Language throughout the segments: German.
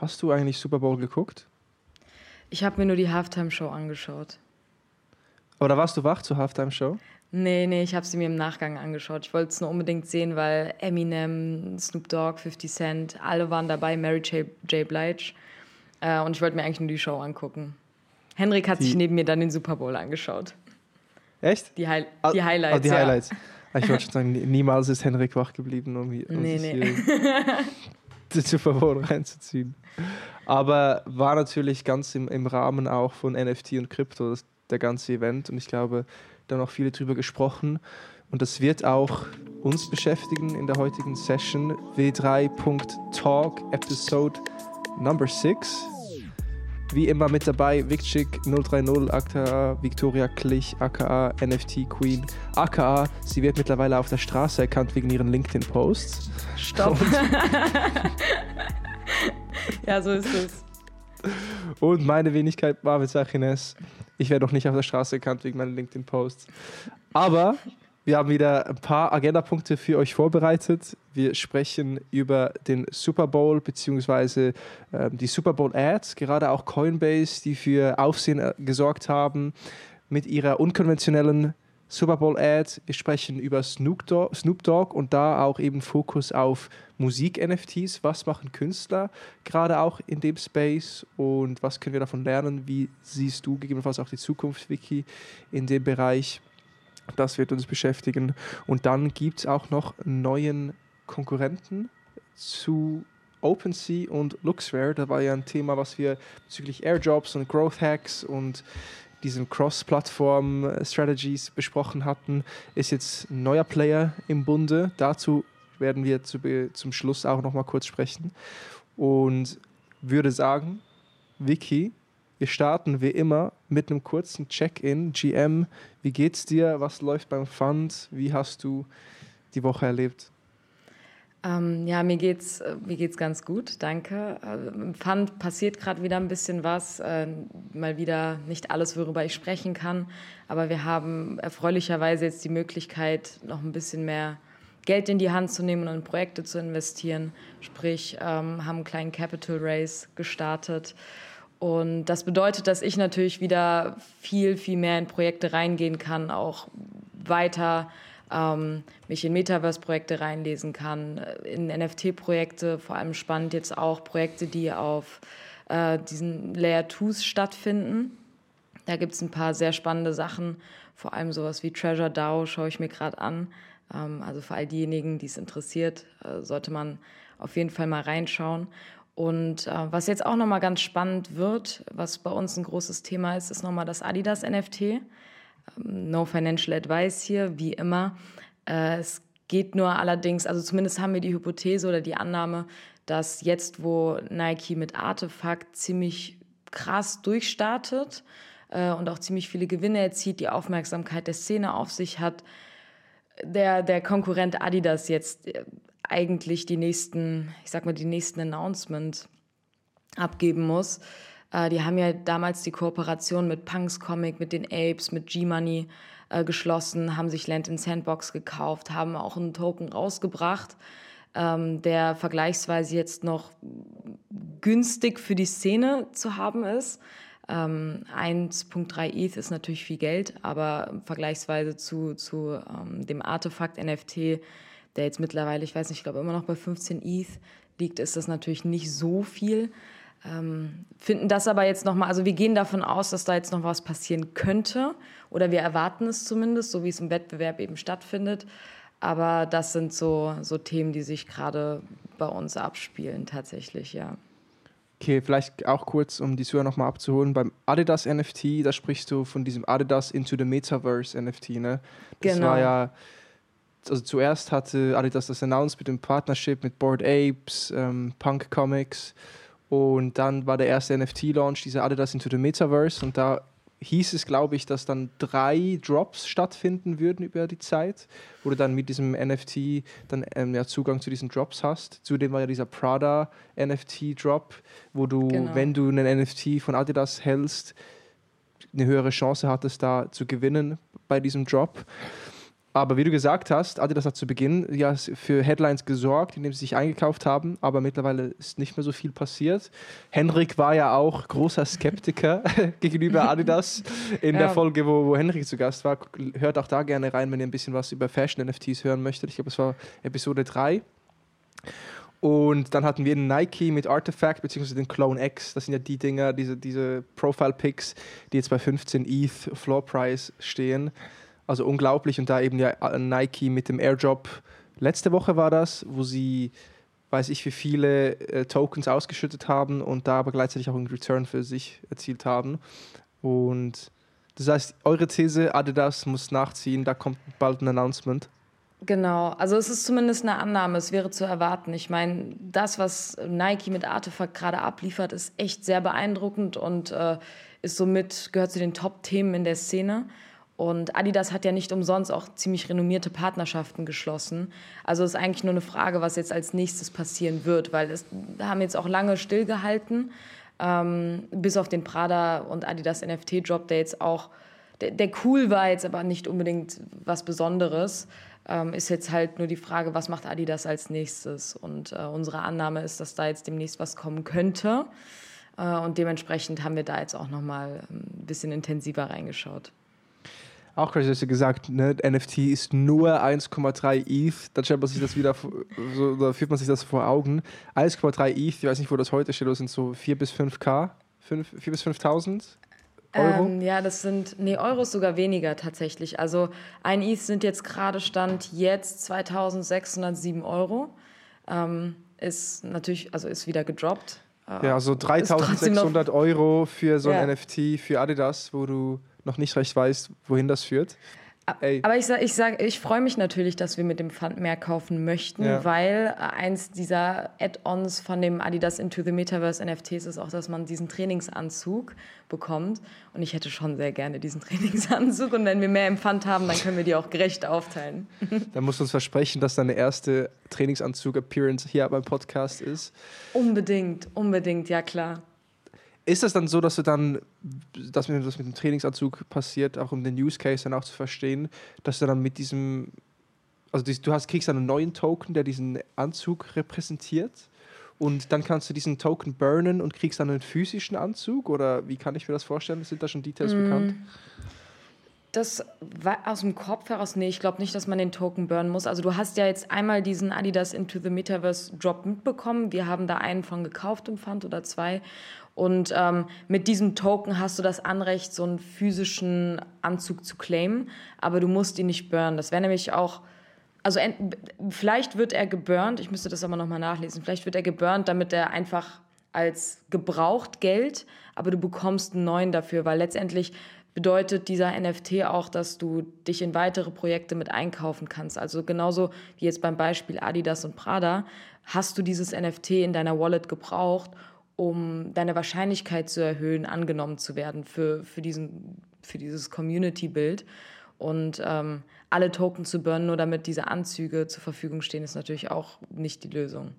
Hast du eigentlich Super Bowl geguckt? Ich habe mir nur die Halftime-Show angeschaut. Oder warst du wach zur Halftime-Show? Nee, nee, ich habe sie mir im Nachgang angeschaut. Ich wollte es nur unbedingt sehen, weil Eminem, Snoop Dogg, 50 Cent, alle waren dabei, Mary J. J. Blige. Äh, und ich wollte mir eigentlich nur die Show angucken. Henrik hat die, sich neben mir dann den Super Bowl angeschaut. Echt? Die, Hi die Highlights. Ah, die Highlights. Ah, ich wollte schon sagen, niemals ist Henrik wach geblieben, um, um nee, nee. Super Bowl reinzuziehen. Aber war natürlich ganz im, im Rahmen auch von NFT und Krypto, der ganze Event. Und ich glaube, da noch viele drüber gesprochen. Und das wird auch uns beschäftigen in der heutigen Session. W3.talk, Episode Number 6. Wie immer mit dabei Vicchick 030 aka Victoria Klich aka NFT Queen aka sie wird mittlerweile auf der Straße erkannt wegen ihren LinkedIn-Posts. Stopp. ja, so ist es. Und meine Wenigkeit Marvin Sachines. Ich werde noch nicht auf der Straße erkannt wegen meinen LinkedIn-Posts. Aber wir haben wieder ein paar Agendapunkte für euch vorbereitet. Wir sprechen über den Super Bowl bzw. Äh, die Super Bowl Ads, gerade auch Coinbase, die für Aufsehen äh, gesorgt haben mit ihrer unkonventionellen Super Bowl Ad. Wir sprechen über Snoop Dogg, Snoop Dogg und da auch eben Fokus auf Musik-NFTs. Was machen Künstler gerade auch in dem Space und was können wir davon lernen? Wie siehst du gegebenenfalls auch die Zukunft, Vicky, in dem Bereich? Das wird uns beschäftigen. Und dann gibt es auch noch neuen Konkurrenten zu OpenSea und Luxware. Da war ja ein Thema, was wir bezüglich Airdrops und Growth Hacks und diesen Cross-Plattform-Strategies besprochen hatten, ist jetzt ein neuer Player im Bunde. Dazu werden wir zu, zum Schluss auch noch mal kurz sprechen. Und würde sagen, Vicky, wir starten wie immer mit einem kurzen Check-in. GM, wie geht's dir? Was läuft beim Fund? Wie hast du die Woche erlebt? Ähm, ja, mir geht's, äh, mir geht's ganz gut, danke. Äh, Im Fund passiert gerade wieder ein bisschen was, äh, mal wieder nicht alles, worüber ich sprechen kann, aber wir haben erfreulicherweise jetzt die Möglichkeit, noch ein bisschen mehr Geld in die Hand zu nehmen und in Projekte zu investieren. Sprich, ähm, haben einen kleinen Capital Raise gestartet und das bedeutet, dass ich natürlich wieder viel, viel mehr in Projekte reingehen kann, auch weiter ähm, mich in Metaverse-Projekte reinlesen kann, in NFT-Projekte, vor allem spannend jetzt auch Projekte, die auf äh, diesen Layer 2s stattfinden. Da gibt es ein paar sehr spannende Sachen, vor allem sowas wie Treasure DAO schaue ich mir gerade an. Ähm, also für all diejenigen, die es interessiert, äh, sollte man auf jeden Fall mal reinschauen. Und äh, was jetzt auch nochmal ganz spannend wird, was bei uns ein großes Thema ist, ist nochmal das Adidas NFT. Ähm, no Financial Advice hier, wie immer. Äh, es geht nur allerdings, also zumindest haben wir die Hypothese oder die Annahme, dass jetzt, wo Nike mit Artefakt ziemlich krass durchstartet äh, und auch ziemlich viele Gewinne erzielt, die Aufmerksamkeit der Szene auf sich hat, der, der Konkurrent Adidas jetzt äh, eigentlich die nächsten, ich sag mal, die nächsten Announcements abgeben muss. Äh, die haben ja damals die Kooperation mit Punks Comic, mit den Apes, mit G-Money äh, geschlossen, haben sich Land in Sandbox gekauft, haben auch einen Token rausgebracht, ähm, der vergleichsweise jetzt noch günstig für die Szene zu haben ist. Ähm, 1.3 ETH ist natürlich viel Geld, aber vergleichsweise zu, zu ähm, dem Artefakt NFT der jetzt mittlerweile, ich weiß nicht, ich glaube immer noch bei 15 ETH liegt, ist das natürlich nicht so viel. Ähm, finden das aber jetzt nochmal, also wir gehen davon aus, dass da jetzt noch was passieren könnte oder wir erwarten es zumindest, so wie es im Wettbewerb eben stattfindet. Aber das sind so, so Themen, die sich gerade bei uns abspielen, tatsächlich, ja. Okay, vielleicht auch kurz, um die Zuhörer nochmal abzuholen. Beim Adidas NFT, da sprichst du von diesem Adidas into the Metaverse NFT, ne? Das genau. war ja also zuerst hatte Adidas das announced mit dem Partnership mit Board Apes, ähm, Punk Comics und dann war der erste NFT-Launch, dieser Adidas into the Metaverse und da hieß es, glaube ich, dass dann drei Drops stattfinden würden über die Zeit, wo du dann mit diesem NFT dann ähm, ja, Zugang zu diesen Drops hast. Zudem war ja dieser Prada NFT-Drop, wo du, genau. wenn du einen NFT von Adidas hältst, eine höhere Chance hattest, da zu gewinnen bei diesem Drop. Aber wie du gesagt hast, Adidas hat zu Beginn ja für Headlines gesorgt, indem sie sich eingekauft haben, aber mittlerweile ist nicht mehr so viel passiert. Henrik war ja auch großer Skeptiker gegenüber Adidas in ja. der Folge, wo, wo Henrik zu Gast war. Hört auch da gerne rein, wenn ihr ein bisschen was über Fashion-NFTs hören möchtet. Ich glaube, es war Episode 3. Und dann hatten wir Nike mit Artifact, beziehungsweise den Clone X. Das sind ja die Dinger, diese, diese Profile-Picks, die jetzt bei 15 ETH Floor Price stehen. Also unglaublich. Und da eben ja Nike mit dem Airdrop, letzte Woche war das, wo sie, weiß ich, wie viele äh, Tokens ausgeschüttet haben und da aber gleichzeitig auch einen Return für sich erzielt haben. Und das heißt, eure These, Adidas muss nachziehen, da kommt bald ein Announcement. Genau, also es ist zumindest eine Annahme, es wäre zu erwarten. Ich meine, das, was Nike mit Artefakt gerade abliefert, ist echt sehr beeindruckend und äh, ist somit, gehört zu den Top-Themen in der Szene. Und Adidas hat ja nicht umsonst auch ziemlich renommierte Partnerschaften geschlossen. Also ist eigentlich nur eine Frage, was jetzt als nächstes passieren wird, weil es haben jetzt auch lange stillgehalten, ähm, bis auf den Prada und Adidas NFT-Drop, der jetzt auch, der, der cool war jetzt aber nicht unbedingt was Besonderes ähm, ist jetzt halt nur die Frage, was macht Adidas als nächstes? Und äh, unsere Annahme ist, dass da jetzt demnächst was kommen könnte. Äh, und dementsprechend haben wir da jetzt auch nochmal ein bisschen intensiver reingeschaut. Auch crazy, hast du gesagt, ne, NFT ist nur 1,3 ETH. Dann stellt man sich das wieder, so, da führt man sich das vor Augen. 1,3 ETH, ich weiß nicht, wo das heute steht, das sind so 4 bis 5K, 5, 4 bis 5.000. Euro? Ähm, ja, das sind, nee, Euros sogar weniger tatsächlich. Also ein ETH sind jetzt gerade Stand jetzt 2607 Euro. Ähm, ist natürlich, also ist wieder gedroppt. Äh, ja, also 3600 Euro für so ein ja. NFT für Adidas, wo du noch nicht recht weißt, wohin das führt. Ey. Aber ich sage, ich, sag, ich freue mich natürlich, dass wir mit dem Fund mehr kaufen möchten, ja. weil eins dieser Add-ons von dem Adidas Into the Metaverse NFTs ist auch, dass man diesen Trainingsanzug bekommt. Und ich hätte schon sehr gerne diesen Trainingsanzug. Und wenn wir mehr im Fund haben, dann können wir die auch gerecht aufteilen. Dann musst du uns versprechen, dass deine erste Trainingsanzug-Appearance hier beim Podcast ist. Unbedingt, unbedingt, ja klar. Ist das dann so, dass du dann, dass mir das mit dem Trainingsanzug passiert, auch um den Use Case dann auch zu verstehen, dass du dann mit diesem, also du hast, kriegst dann einen neuen Token, der diesen Anzug repräsentiert und dann kannst du diesen Token burnen und kriegst dann einen physischen Anzug oder wie kann ich mir das vorstellen? Sind da schon Details mm. bekannt? Das war aus dem Kopf heraus, nee, ich glaube nicht, dass man den Token burnen muss. Also du hast ja jetzt einmal diesen Adidas Into the Metaverse Drop mitbekommen. Wir haben da einen von gekauft im Pfand oder zwei. Und ähm, mit diesem Token hast du das Anrecht, so einen physischen Anzug zu claimen, aber du musst ihn nicht burnen. Das wäre nämlich auch, also vielleicht wird er geburnt, ich müsste das aber nochmal nachlesen, vielleicht wird er geburnt, damit er einfach als gebraucht Geld, aber du bekommst einen neuen dafür, weil letztendlich bedeutet dieser NFT auch, dass du dich in weitere Projekte mit einkaufen kannst. Also genauso wie jetzt beim Beispiel Adidas und Prada, hast du dieses NFT in deiner Wallet gebraucht um deine Wahrscheinlichkeit zu erhöhen, angenommen zu werden für, für, diesen, für dieses Community-Bild. Und ähm, alle Token zu burnen, nur damit diese Anzüge zur Verfügung stehen, ist natürlich auch nicht die Lösung.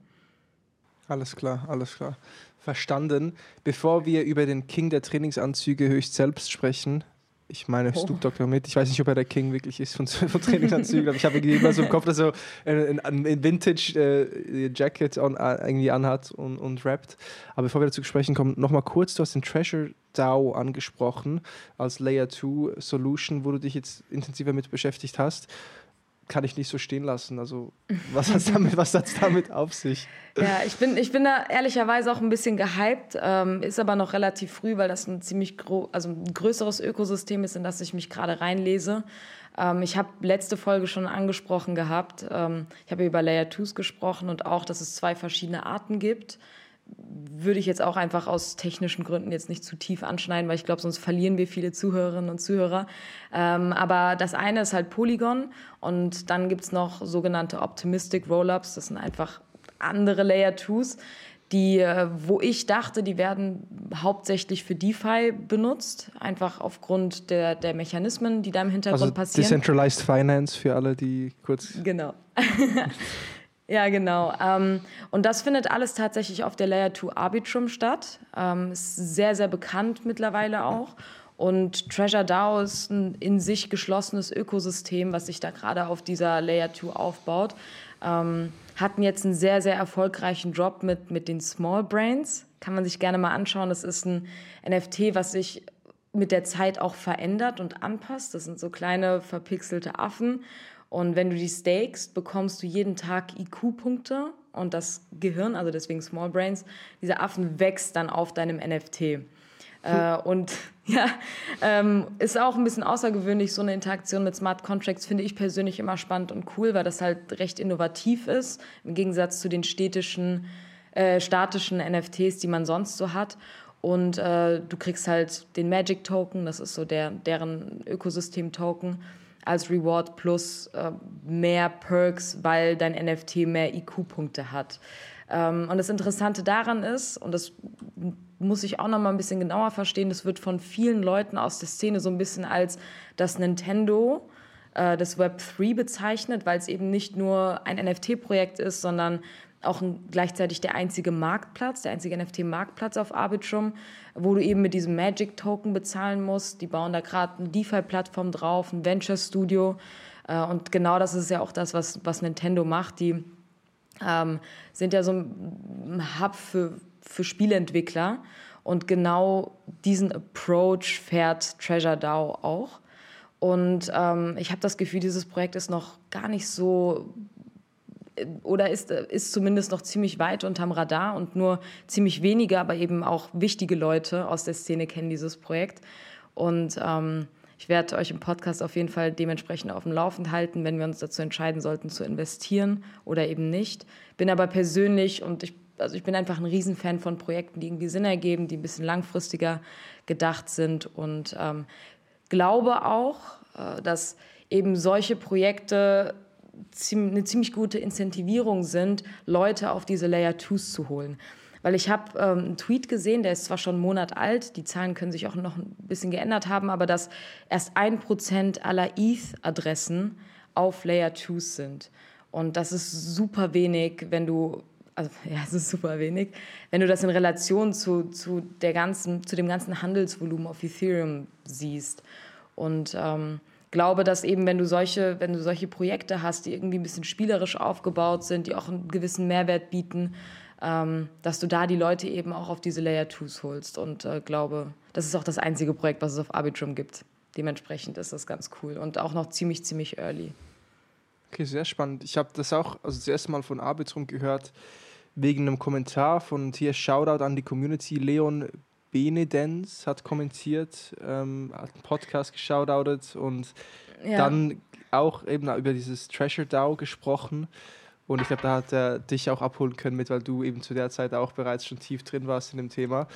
Alles klar, alles klar. Verstanden. Bevor wir über den King der Trainingsanzüge höchst selbst sprechen, ich meine oh. Snoop Dogg mit. Ich weiß nicht, ob er der King wirklich ist von, von Trainingsanzügen, aber ich habe immer so im Kopf, dass er ein, ein Vintage-Jacket äh, äh, irgendwie anhat und, und rappt. Aber bevor wir dazu sprechen kommen, nochmal kurz, du hast den Treasure DAO angesprochen als Layer 2 Solution, wo du dich jetzt intensiver mit beschäftigt hast kann ich nicht so stehen lassen. Also, was hat es damit, damit auf sich? Ja, ich bin, ich bin da ehrlicherweise auch ein bisschen gehypt, ähm, ist aber noch relativ früh, weil das ein ziemlich also ein größeres Ökosystem ist, in das ich mich gerade reinlese. Ähm, ich habe letzte Folge schon angesprochen gehabt. Ähm, ich habe über Layer 2s gesprochen und auch, dass es zwei verschiedene Arten gibt würde ich jetzt auch einfach aus technischen Gründen jetzt nicht zu tief anschneiden, weil ich glaube, sonst verlieren wir viele Zuhörerinnen und Zuhörer. Ähm, aber das eine ist halt Polygon und dann gibt es noch sogenannte Optimistic Rollups. Das sind einfach andere Layer 2s, die, äh, wo ich dachte, die werden hauptsächlich für DeFi benutzt, einfach aufgrund der, der Mechanismen, die da im Hintergrund also passieren. Decentralized Finance für alle, die kurz. Genau. Ja, genau. Ähm, und das findet alles tatsächlich auf der Layer 2 Arbitrum statt. Ähm, ist sehr, sehr bekannt mittlerweile auch. Und Treasure DAO ist ein in sich geschlossenes Ökosystem, was sich da gerade auf dieser Layer 2 aufbaut. Ähm, hatten jetzt einen sehr, sehr erfolgreichen Drop mit, mit den Small Brains. Kann man sich gerne mal anschauen. Das ist ein NFT, was sich mit der Zeit auch verändert und anpasst. Das sind so kleine verpixelte Affen. Und wenn du die stakest, bekommst du jeden Tag IQ-Punkte und das Gehirn, also deswegen Small Brains, dieser Affen wächst dann auf deinem NFT. Äh, und ja, ähm, ist auch ein bisschen außergewöhnlich, so eine Interaktion mit Smart Contracts finde ich persönlich immer spannend und cool, weil das halt recht innovativ ist, im Gegensatz zu den städtischen, äh, statischen NFTs, die man sonst so hat. Und äh, du kriegst halt den Magic Token, das ist so der, deren Ökosystem-Token, als Reward plus äh, mehr Perks, weil dein NFT mehr IQ-Punkte hat. Ähm, und das Interessante daran ist, und das muss ich auch noch mal ein bisschen genauer verstehen, das wird von vielen Leuten aus der Szene so ein bisschen als das Nintendo äh, des Web 3 bezeichnet, weil es eben nicht nur ein NFT-Projekt ist, sondern auch ein, gleichzeitig der einzige Marktplatz, der einzige NFT-Marktplatz auf Arbitrum, wo du eben mit diesem Magic-Token bezahlen musst. Die bauen da gerade eine DeFi-Plattform drauf, ein Venture-Studio. Äh, und genau das ist ja auch das, was, was Nintendo macht. Die ähm, sind ja so ein Hub für, für Spieleentwickler. Und genau diesen Approach fährt Treasure DAO auch. Und ähm, ich habe das Gefühl, dieses Projekt ist noch gar nicht so oder ist, ist zumindest noch ziemlich weit unterm Radar und nur ziemlich wenige, aber eben auch wichtige Leute aus der Szene kennen dieses Projekt. Und ähm, ich werde euch im Podcast auf jeden Fall dementsprechend auf dem Laufenden halten, wenn wir uns dazu entscheiden sollten, zu investieren oder eben nicht. Bin aber persönlich und ich, also ich bin einfach ein Riesenfan von Projekten, die irgendwie Sinn ergeben, die ein bisschen langfristiger gedacht sind und ähm, glaube auch, äh, dass eben solche Projekte eine ziemlich gute Incentivierung sind, Leute auf diese Layer 2s zu holen. Weil ich habe ähm, einen Tweet gesehen, der ist zwar schon einen Monat alt, die Zahlen können sich auch noch ein bisschen geändert haben, aber dass erst ein Prozent aller ETH-Adressen auf Layer 2s sind. Und das ist super wenig, wenn du, also ja, es ist super wenig, wenn du das in Relation zu, zu, der ganzen, zu dem ganzen Handelsvolumen auf Ethereum siehst. Und ähm, glaube, dass eben, wenn du solche, wenn du solche Projekte hast, die irgendwie ein bisschen spielerisch aufgebaut sind, die auch einen gewissen Mehrwert bieten, ähm, dass du da die Leute eben auch auf diese Layer 2s holst. Und äh, glaube, das ist auch das einzige Projekt, was es auf Arbitrum gibt. Dementsprechend ist das ganz cool und auch noch ziemlich, ziemlich early. Okay, sehr spannend. Ich habe das auch also das erste Mal von Arbitrum gehört, wegen einem Kommentar von hier Shoutout an die Community. Leon Benedens hat kommentiert, ähm, hat einen Podcast geschaudoutet und ja. dann auch eben über dieses Treasure DAO gesprochen. Und ich glaube, da hat er dich auch abholen können mit, weil du eben zu der Zeit auch bereits schon tief drin warst in dem Thema.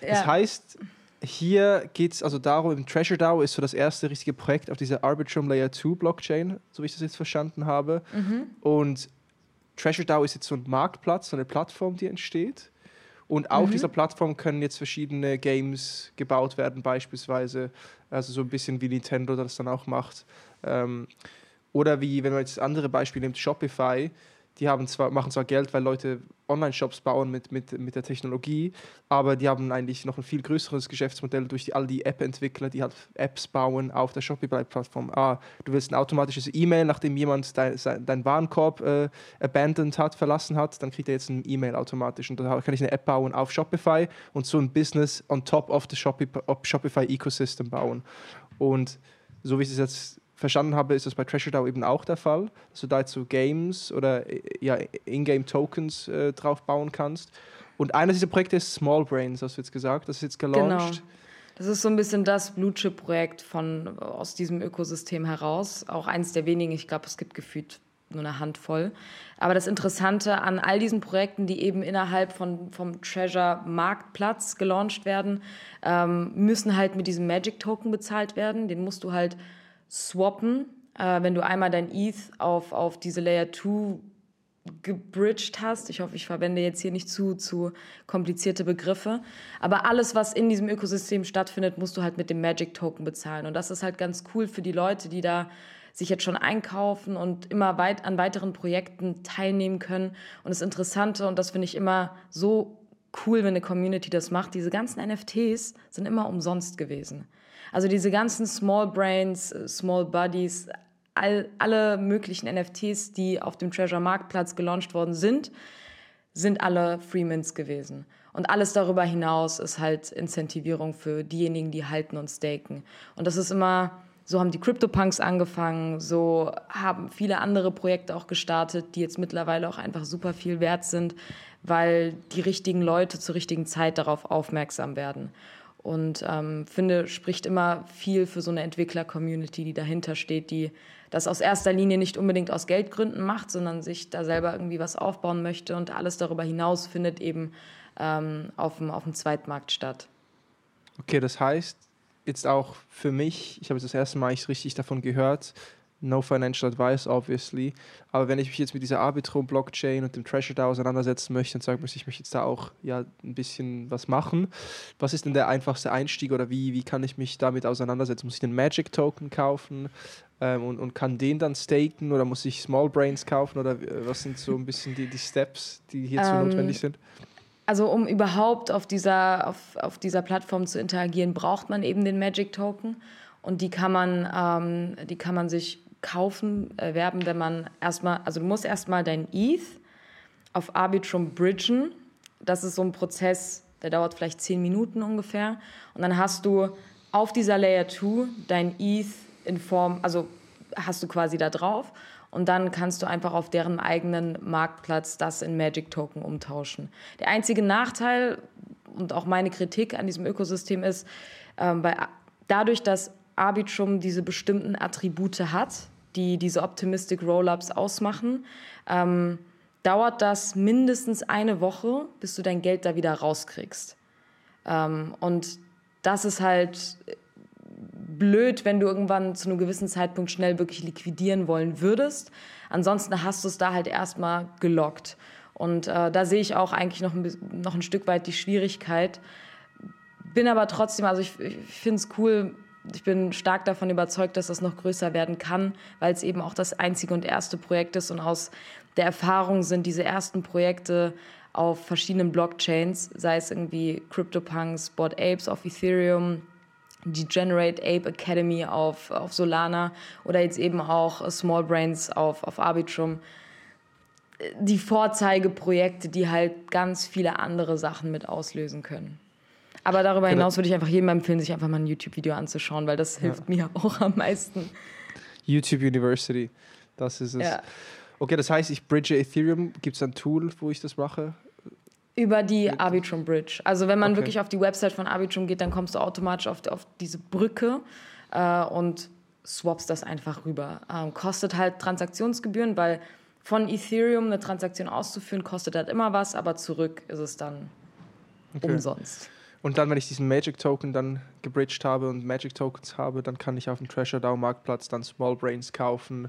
Ja. Das heißt, hier geht es also darum, im Treasure DAO ist so das erste richtige Projekt auf dieser Arbitrum Layer 2 Blockchain, so wie ich das jetzt verstanden habe. Mhm. Und Treasure DAO ist jetzt so ein Marktplatz, so eine Plattform, die entsteht. Und auf mhm. dieser Plattform können jetzt verschiedene Games gebaut werden, beispielsweise. Also so ein bisschen wie Nintendo das dann auch macht. Ähm, oder wie, wenn man jetzt andere Beispiele nimmt, Shopify die haben zwar, machen zwar Geld, weil Leute Online-Shops bauen mit, mit, mit der Technologie, aber die haben eigentlich noch ein viel größeres Geschäftsmodell durch die, all die App-Entwickler, die halt Apps bauen auf der Shopify-Plattform. Ah, du willst ein automatisches E-Mail, nachdem jemand dein, dein Warenkorb äh, abandoned hat, verlassen hat, dann kriegt er jetzt ein E-Mail automatisch und da kann ich eine App bauen auf Shopify und so ein Business on top of the Shopify-Ecosystem bauen. Und so wie es jetzt verstanden habe, ist das bei Treasure DAO eben auch der Fall, dass du da jetzt so Games oder äh, ja, Ingame-Tokens äh, drauf bauen kannst. Und eines dieser Projekte ist Small Brains, hast du jetzt gesagt, das ist jetzt gelauncht. Genau. Das ist so ein bisschen das Blue Chip-Projekt aus diesem Ökosystem heraus. Auch eines der wenigen, ich glaube, es gibt gefühlt nur eine Handvoll. Aber das Interessante an all diesen Projekten, die eben innerhalb von, vom Treasure Marktplatz gelauncht werden, ähm, müssen halt mit diesem Magic Token bezahlt werden. Den musst du halt swappen, äh, wenn du einmal dein ETH auf, auf diese Layer 2 gebridged hast. Ich hoffe, ich verwende jetzt hier nicht zu, zu komplizierte Begriffe. Aber alles, was in diesem Ökosystem stattfindet, musst du halt mit dem Magic Token bezahlen. Und das ist halt ganz cool für die Leute, die da sich jetzt schon einkaufen und immer weit an weiteren Projekten teilnehmen können. Und das Interessante, und das finde ich immer so cool, wenn eine Community das macht. Diese ganzen NFTs sind immer umsonst gewesen. Also diese ganzen Small Brains, äh, Small Buddies, all, alle möglichen NFTs, die auf dem Treasure Marktplatz gelauncht worden sind, sind alle Freemans gewesen. Und alles darüber hinaus ist halt Incentivierung für diejenigen, die halten und staken. Und das ist immer, so haben die CryptoPunks angefangen, so haben viele andere Projekte auch gestartet, die jetzt mittlerweile auch einfach super viel wert sind, weil die richtigen Leute zur richtigen Zeit darauf aufmerksam werden. Und ähm, finde, spricht immer viel für so eine Entwickler-Community, die dahinter steht, die das aus erster Linie nicht unbedingt aus Geldgründen macht, sondern sich da selber irgendwie was aufbauen möchte und alles darüber hinaus findet eben ähm, auf, dem, auf dem Zweitmarkt statt. Okay, das heißt jetzt auch für mich, ich habe jetzt das erste Mal ich richtig davon gehört, no financial advice, obviously. Aber wenn ich mich jetzt mit dieser Arbitrum-Blockchain und dem Treasure da auseinandersetzen möchte und sagen möchte, ich möchte jetzt da auch ja, ein bisschen was machen, was ist denn der einfachste Einstieg oder wie, wie kann ich mich damit auseinandersetzen? Muss ich den Magic-Token kaufen ähm, und, und kann den dann staken oder muss ich Small Brains kaufen oder was sind so ein bisschen die, die Steps, die hierzu ähm, notwendig sind? Also um überhaupt auf dieser, auf, auf dieser Plattform zu interagieren, braucht man eben den Magic Token. Und die kann man, ähm, die kann man sich kaufen, erwerben, wenn man erstmal, also du musst erstmal dein ETH auf Arbitrum bridgen. Das ist so ein Prozess, der dauert vielleicht zehn Minuten ungefähr. Und dann hast du auf dieser Layer 2 dein ETH in Form, also hast du quasi da drauf. Und dann kannst du einfach auf deren eigenen Marktplatz das in Magic Token umtauschen. Der einzige Nachteil und auch meine Kritik an diesem Ökosystem ist, ähm, bei, dadurch, dass Arbitrum diese bestimmten Attribute hat, die diese Optimistic Rollups ausmachen, ähm, dauert das mindestens eine Woche, bis du dein Geld da wieder rauskriegst. Ähm, und das ist halt blöd, wenn du irgendwann zu einem gewissen Zeitpunkt schnell wirklich liquidieren wollen würdest. Ansonsten hast du es da halt erstmal gelockt. Und äh, da sehe ich auch eigentlich noch ein, noch ein Stück weit die Schwierigkeit. Bin aber trotzdem, also ich, ich finde es cool, ich bin stark davon überzeugt, dass das noch größer werden kann, weil es eben auch das einzige und erste Projekt ist und aus der Erfahrung sind diese ersten Projekte auf verschiedenen Blockchains, sei es irgendwie CryptoPunks, Bot Apes auf Ethereum, die Generate Ape Academy auf, auf Solana oder jetzt eben auch Small Brains auf, auf Arbitrum. Die Vorzeigeprojekte, die halt ganz viele andere Sachen mit auslösen können. Aber darüber genau. hinaus würde ich einfach jedem empfehlen, sich einfach mal ein YouTube-Video anzuschauen, weil das hilft ja. mir auch am meisten. YouTube University, das ist es. Ja. Okay, das heißt, ich bridge Ethereum. Gibt es ein Tool, wo ich das mache? Über die Arbitrum Bridge. Also wenn man okay. wirklich auf die Website von Arbitrum geht, dann kommst du automatisch auf, auf diese Brücke äh, und swappst das einfach rüber. Ähm, kostet halt Transaktionsgebühren, weil von Ethereum eine Transaktion auszuführen, kostet halt immer was, aber zurück ist es dann okay. umsonst. Und dann, wenn ich diesen Magic Token dann gebridged habe und Magic Tokens habe, dann kann ich auf dem Treasure DAO Marktplatz dann Small Brains kaufen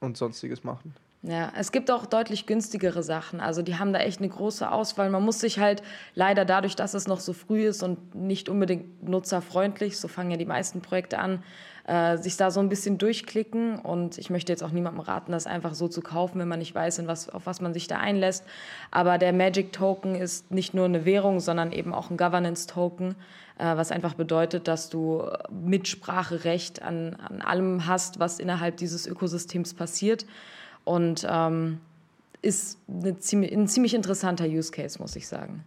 und sonstiges machen. Ja, es gibt auch deutlich günstigere Sachen. Also die haben da echt eine große Auswahl. Man muss sich halt leider dadurch, dass es noch so früh ist und nicht unbedingt nutzerfreundlich, so fangen ja die meisten Projekte an, äh, sich da so ein bisschen durchklicken. Und ich möchte jetzt auch niemandem raten, das einfach so zu kaufen, wenn man nicht weiß, in was, auf was man sich da einlässt. Aber der Magic Token ist nicht nur eine Währung, sondern eben auch ein Governance Token, äh, was einfach bedeutet, dass du Mitspracherecht an, an allem hast, was innerhalb dieses Ökosystems passiert. Und ähm, ist ziemlich, ein ziemlich interessanter Use Case, muss ich sagen.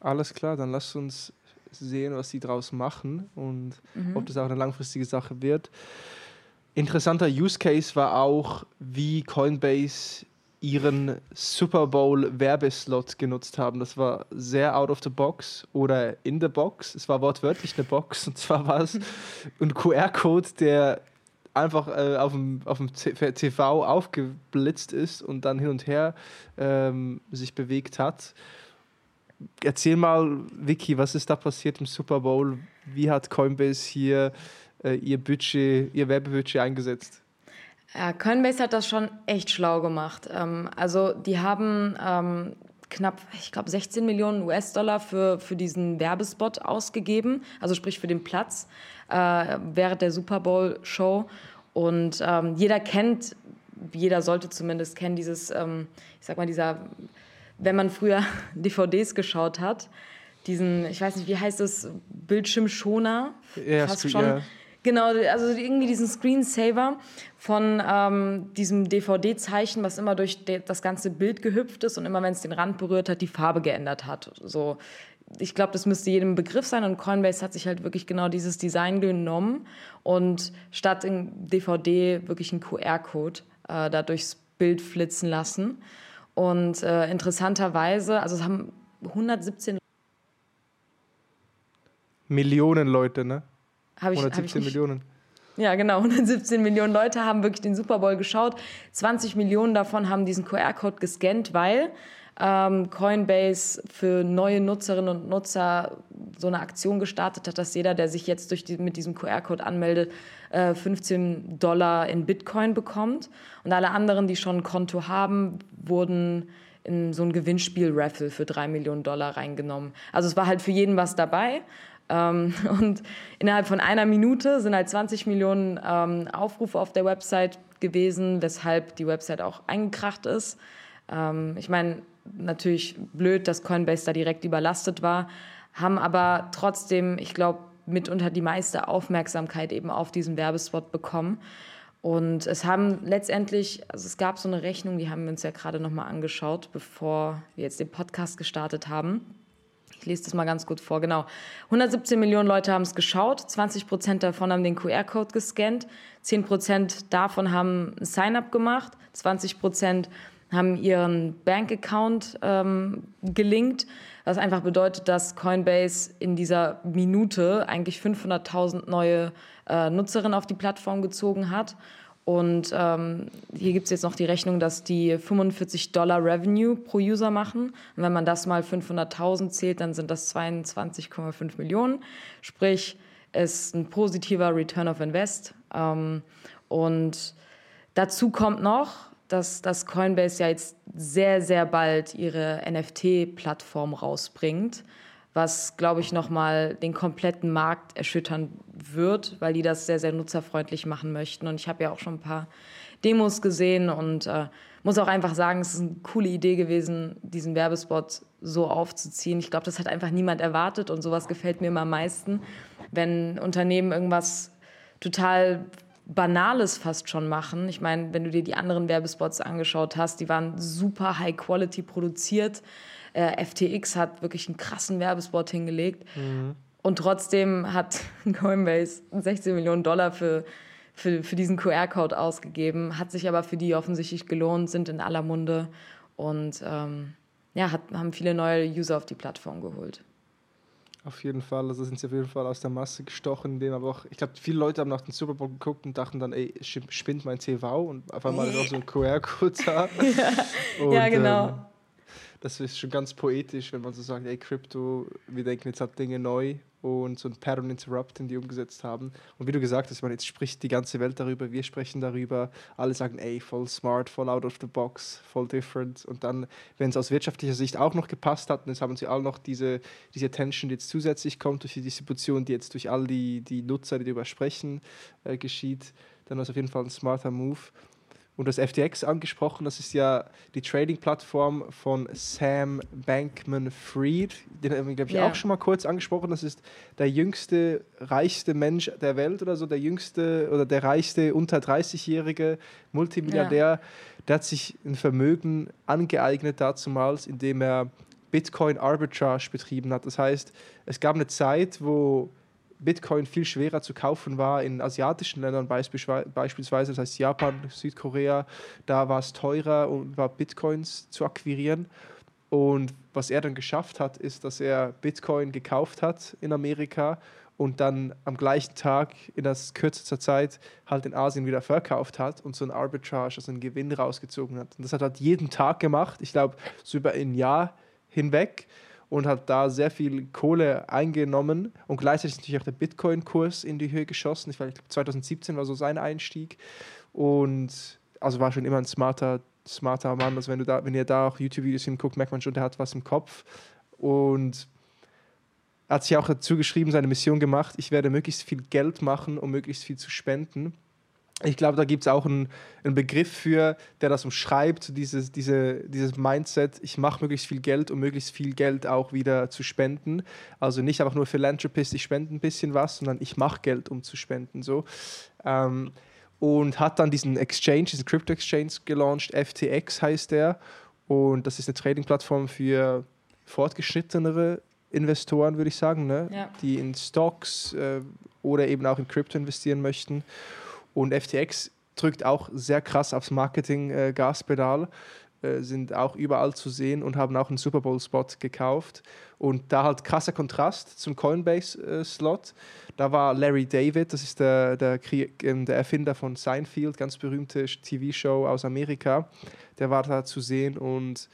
Alles klar, dann lass uns sehen, was sie daraus machen und mhm. ob das auch eine langfristige Sache wird. Interessanter Use Case war auch, wie Coinbase ihren Super Bowl Werbeslot genutzt haben. Das war sehr out of the box oder in the box. Es war wortwörtlich eine Box und zwar war es ein QR-Code, der einfach äh, auf, dem, auf dem TV aufgeblitzt ist und dann hin und her ähm, sich bewegt hat. Erzähl mal, Vicky, was ist da passiert im Super Bowl? Wie hat Coinbase hier äh, ihr Budget, ihr Werbebudget eingesetzt? Ja, Coinbase hat das schon echt schlau gemacht. Ähm, also die haben ähm, knapp, ich glaube, 16 Millionen US-Dollar für, für diesen Werbespot ausgegeben, also sprich für den Platz äh, während der Super Bowl-Show. Und ähm, jeder kennt, jeder sollte zumindest kennen, dieses, ähm, ich sag mal, dieser wenn man früher DVDs geschaut hat, diesen, ich weiß nicht, wie heißt das, Bildschirmschoner, Ja, fast schon. ja. Genau, also irgendwie diesen Screensaver von ähm, diesem DVD-Zeichen, was immer durch das ganze Bild gehüpft ist und immer, wenn es den Rand berührt hat, die Farbe geändert hat. So, ich glaube, das müsste jedem Begriff sein und Coinbase hat sich halt wirklich genau dieses Design genommen und statt in DVD wirklich einen QR-Code äh, da durchs Bild flitzen lassen. Und äh, interessanterweise, also es haben 117 Millionen Leute, ne? habe ich, hab ich 117 nicht, Millionen. Ja, genau. 117 Millionen Leute haben wirklich den Super Bowl geschaut. 20 Millionen davon haben diesen QR-Code gescannt, weil ähm, Coinbase für neue Nutzerinnen und Nutzer so eine Aktion gestartet hat, dass jeder, der sich jetzt durch die, mit diesem QR-Code anmeldet, äh, 15 Dollar in Bitcoin bekommt. Und alle anderen, die schon ein Konto haben, wurden in so ein Gewinnspiel-Raffle für 3 Millionen Dollar reingenommen. Also es war halt für jeden was dabei. Ähm, und innerhalb von einer Minute sind halt 20 Millionen ähm, Aufrufe auf der Website gewesen, weshalb die Website auch eingekracht ist. Ähm, ich meine, natürlich blöd, dass Coinbase da direkt überlastet war, haben aber trotzdem, ich glaube, mitunter die meiste Aufmerksamkeit eben auf diesen Werbespot bekommen. Und es haben letztendlich, also es gab so eine Rechnung, die haben wir uns ja gerade nochmal angeschaut, bevor wir jetzt den Podcast gestartet haben. Ich lese das mal ganz gut vor. Genau. 117 Millionen Leute haben es geschaut. 20 Prozent davon haben den QR-Code gescannt. 10 Prozent davon haben ein Sign-up gemacht. 20 Prozent haben ihren Bank-Account ähm, gelinkt, was einfach bedeutet, dass Coinbase in dieser Minute eigentlich 500.000 neue äh, Nutzerinnen auf die Plattform gezogen hat. Und ähm, hier gibt es jetzt noch die Rechnung, dass die 45 Dollar Revenue pro User machen. Und wenn man das mal 500.000 zählt, dann sind das 22,5 Millionen. Sprich, es ist ein positiver Return of Invest. Ähm, und dazu kommt noch, dass, dass Coinbase ja jetzt sehr, sehr bald ihre NFT-Plattform rausbringt, was, glaube ich, nochmal den kompletten Markt erschüttern wird, weil die das sehr, sehr nutzerfreundlich machen möchten. Und ich habe ja auch schon ein paar Demos gesehen und äh, muss auch einfach sagen, es ist eine coole Idee gewesen, diesen Werbespot so aufzuziehen. Ich glaube, das hat einfach niemand erwartet und sowas gefällt mir immer am meisten, wenn Unternehmen irgendwas total Banales fast schon machen. Ich meine, wenn du dir die anderen Werbespots angeschaut hast, die waren super high quality produziert. Äh, FTX hat wirklich einen krassen Werbespot hingelegt. Und trotzdem hat Coinbase 16 Millionen Dollar für, für, für diesen QR-Code ausgegeben, hat sich aber für die offensichtlich gelohnt, sind in aller Munde und ähm, ja, hat, haben viele neue User auf die Plattform geholt. Auf jeden Fall, also sind sie auf jeden Fall aus der Masse gestochen, indem aber auch, ich glaube, viele Leute haben nach dem Super Bowl geguckt und dachten dann, ey, spinnt mein TV und auf einmal ist auch so ein QR-Code da. Und, Ja, genau. Ähm, das ist schon ganz poetisch, wenn man so sagt, ey, Crypto, wir denken jetzt halt Dinge neu und so ein Pattern Interrupting, die umgesetzt haben. Und wie du gesagt hast, meine, jetzt spricht die ganze Welt darüber, wir sprechen darüber, alle sagen, ey, voll smart, voll out of the box, voll different. Und dann, wenn es aus wirtschaftlicher Sicht auch noch gepasst hat, jetzt haben sie alle noch diese, diese Attention, die jetzt zusätzlich kommt durch die Distribution, die jetzt durch all die, die Nutzer, die darüber sprechen, äh, geschieht, dann war es auf jeden Fall ein smarter Move. Und das FTX angesprochen, das ist ja die Trading-Plattform von Sam Bankman-Fried. Den haben wir, glaube ich, Ja. auch schon mal kurz angesprochen. Das ist der jüngste, reichste Mensch der Welt oder so, der jüngste oder der reichste unter 30-jährige Multimilliardär. Der hat sich ein Vermögen angeeignet dazumals, indem er Bitcoin Arbitrage betrieben hat. Das heißt, es gab eine Zeit, wo Bitcoin viel schwerer zu kaufen war in asiatischen Ländern beispielswe- beispielsweise, das heißt Japan, Südkorea, da war es teurer und war Bitcoins zu akquirieren. Und was er dann geschafft hat, ist, dass er Bitcoin gekauft hat in Amerika und dann am gleichen Tag in das kürzester Zeit halt in Asien wieder verkauft hat und so ein Arbitrage, also einen Gewinn rausgezogen hat. Und das hat er halt jeden Tag gemacht, ich glaube, so über ein Jahr hinweg und hat da sehr viel Kohle eingenommen und gleichzeitig ist natürlich auch der Bitcoin-Kurs in die Höhe geschossen. Ich glaube, 2017 war so sein Einstieg und also war schon immer ein smarter, smarter Mann. Also wenn du da, wenn ihr da auch YouTube-Videos hinguckt, merkt man schon, der hat was im Kopf und hat sich auch dazu geschrieben, seine Mission gemacht, ich werde möglichst viel Geld machen, um möglichst viel zu spenden. Ich glaube, da gibt es auch einen, einen, Begriff für, der das umschreibt, dieses, diese, dieses Mindset, ich mache möglichst viel Geld, um möglichst viel Geld auch wieder zu spenden. Also nicht einfach nur Philanthropist, ich spende ein bisschen was, sondern ich mache Geld, um zu spenden. So. Ähm, und hat dann diesen Exchange, diesen Crypto-Exchange gelauncht, FTX heißt der. Und das ist eine Trading-Plattform für fortgeschrittenere Investoren, würde ich sagen, ne? Ja. die in Stocks äh, oder eben auch in Crypto investieren möchten. Und FTX drückt auch sehr krass aufs Marketing-Gaspedal, äh, sind auch überall zu sehen und haben auch einen Super Bowl-Spot gekauft. Und da halt krasser Kontrast zum Coinbase-Slot. Da war Larry David, das ist der, der, ähm, der Erfinder von Seinfeld, ganz berühmte TV-Show aus Amerika. Der war da zu sehen und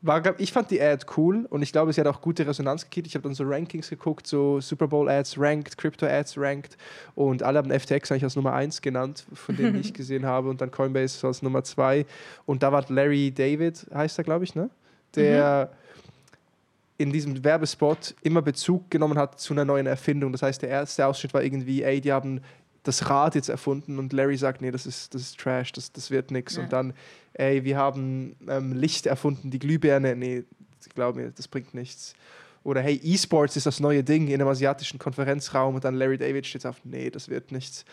war, ich fand die Ad cool und ich glaube, sie hat auch gute Resonanz gekriegt. Ich habe dann so Rankings geguckt, so Super Bowl Ads ranked, Crypto Ads ranked und alle haben FTX eigentlich als Nummer 1 genannt, von denen ich gesehen habe und dann Coinbase als Nummer 2 und da war Larry David, heißt er glaube ich, ne? Der mhm. in diesem Werbespot immer Bezug genommen hat zu einer neuen Erfindung. Das heißt, der erste Ausschnitt war irgendwie, ey, die haben das Rad jetzt erfunden und Larry sagt, nee, das ist, das ist Trash, das, das wird nichts. Ja. Und dann, ey, wir haben ähm, Licht erfunden, die Glühbirne, nee, glaub mir, das bringt nichts. Oder hey, E-Sports ist das neue Ding in einem asiatischen Konferenzraum und dann Larry David steht auf, nee, das wird nichts.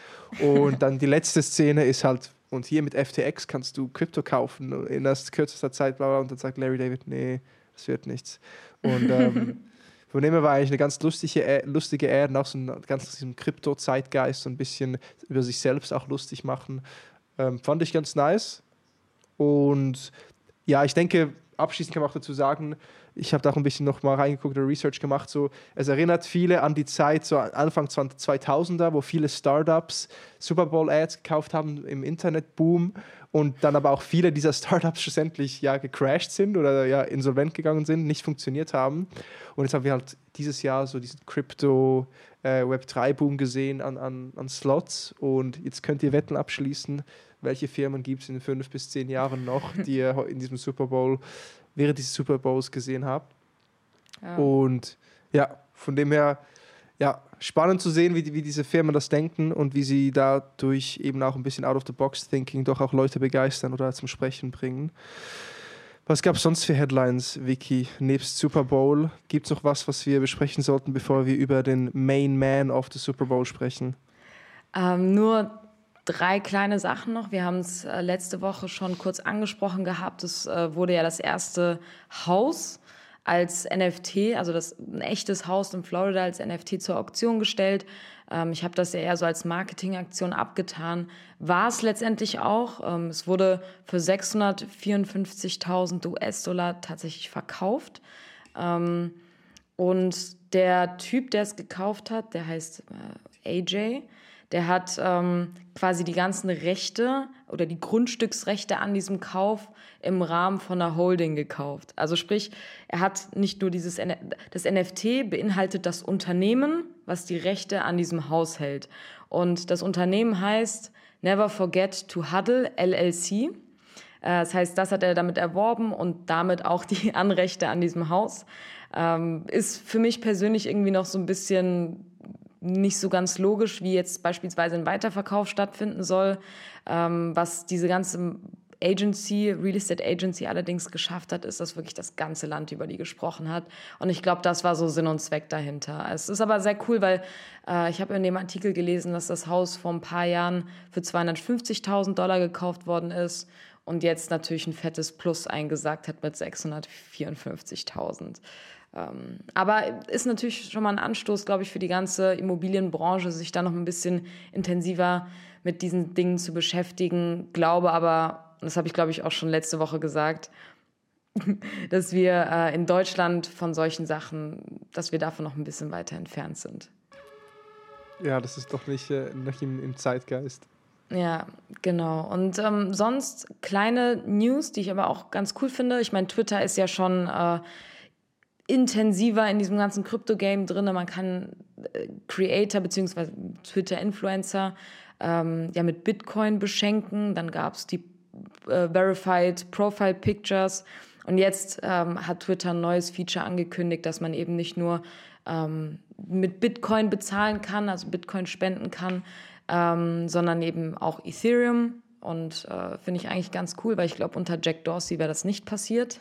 Und dann die letzte Szene ist halt, und hier mit FTX kannst du Krypto kaufen in erst kürzester Zeit, bla, bla, und dann sagt Larry David, nee, das wird nichts. Und ähm, von dem her war eigentlich eine ganz lustige, lustige Ad, auch so ein ganz diesem Krypto-Zeitgeist, so ein bisschen über sich selbst auch lustig machen. Ähm, fand ich ganz nice. Und ja, ich denke, abschließend kann man auch dazu sagen, ich habe da auch ein bisschen noch mal reingeguckt oder Research gemacht. So, es erinnert viele an die Zeit, so Anfang 2000er, wo viele Startups Super Bowl Ads gekauft haben im Internetboom und dann aber auch viele dieser Startups schlussendlich ja gecrashed sind oder ja insolvent gegangen sind, nicht funktioniert haben. Und jetzt haben wir halt dieses Jahr so diesen Crypto äh, Web3-Boom gesehen an, an, an Slots und jetzt könnt ihr Wetten abschließen, welche Firmen gibt es in fünf bis zehn Jahren noch, die ihr in diesem Super Bowl, während dieses Super Bowls gesehen habt. Ja. Und ja, von dem her, ja, spannend zu sehen, wie, wie diese Firmen das denken und wie sie dadurch eben auch ein bisschen out of the box thinking doch auch Leute begeistern oder zum Sprechen bringen. Was gab es sonst für Headlines, Vicky? Nebst Super Bowl, gibt es noch was, was wir besprechen sollten, bevor wir über den Main Man of the Super Bowl sprechen? Ähm, nur drei kleine Sachen noch. Wir haben es äh, letzte Woche schon kurz angesprochen gehabt. Es äh, wurde ja das erste Haus als NFT, also das ein echtes Haus in Florida als NFT zur Auktion gestellt. Ähm, ich habe das ja eher so als Marketingaktion abgetan. War es letztendlich auch. Ähm, es wurde für 654.000 US-Dollar tatsächlich verkauft. Ähm, und der Typ, der es gekauft hat, der heißt äh, AJ der hat ähm, quasi die ganzen Rechte oder die Grundstücksrechte an diesem Kauf im Rahmen von einer Holding gekauft. Also sprich, er hat nicht nur dieses, das NFT beinhaltet das Unternehmen, was die Rechte an diesem Haus hält. Und das Unternehmen heißt Never Forget to Huddle LLC. Äh, das heißt, das hat er damit erworben und damit auch die Anrechte an diesem Haus. Ähm, ist für mich persönlich irgendwie noch so ein bisschen nicht so ganz logisch, wie jetzt beispielsweise ein Weiterverkauf stattfinden soll. Ähm, was diese ganze Agency, Real Estate Agency allerdings geschafft hat, ist, dass wirklich das ganze Land über die gesprochen hat. Und ich glaube, das war so Sinn und Zweck dahinter. Es ist aber sehr cool, weil äh, ich habe in dem Artikel gelesen, dass das Haus vor ein paar Jahren für 250.000 Dollar gekauft worden ist und jetzt natürlich ein fettes Plus eingesagt hat mit 654.000. Ähm, aber ist natürlich schon mal ein Anstoß, glaube ich, für die ganze Immobilienbranche, sich da noch ein bisschen intensiver mit diesen Dingen zu beschäftigen. Glaube aber, das habe ich, glaube ich, auch schon letzte Woche gesagt, dass wir äh, in Deutschland von solchen Sachen, dass wir davon noch ein bisschen weiter entfernt sind. Ja, das ist doch nicht, äh, nicht im, im Zeitgeist. Ja, genau. Und ähm, sonst kleine News, die ich aber auch ganz cool finde. Ich meine, Twitter ist ja schon äh, intensiver in diesem ganzen Krypto-Game drin. Man kann äh, Creator bzw. Twitter-Influencer ähm, ja mit Bitcoin beschenken. Dann gab es die äh, Verified Profile Pictures. Und jetzt ähm, hat Twitter ein neues Feature angekündigt, dass man eben nicht nur ähm, mit Bitcoin bezahlen kann, also Bitcoin spenden kann, ähm, sondern eben auch Ethereum. Und äh, finde ich eigentlich ganz cool, weil ich glaube, unter Jack Dorsey wäre das nicht passiert.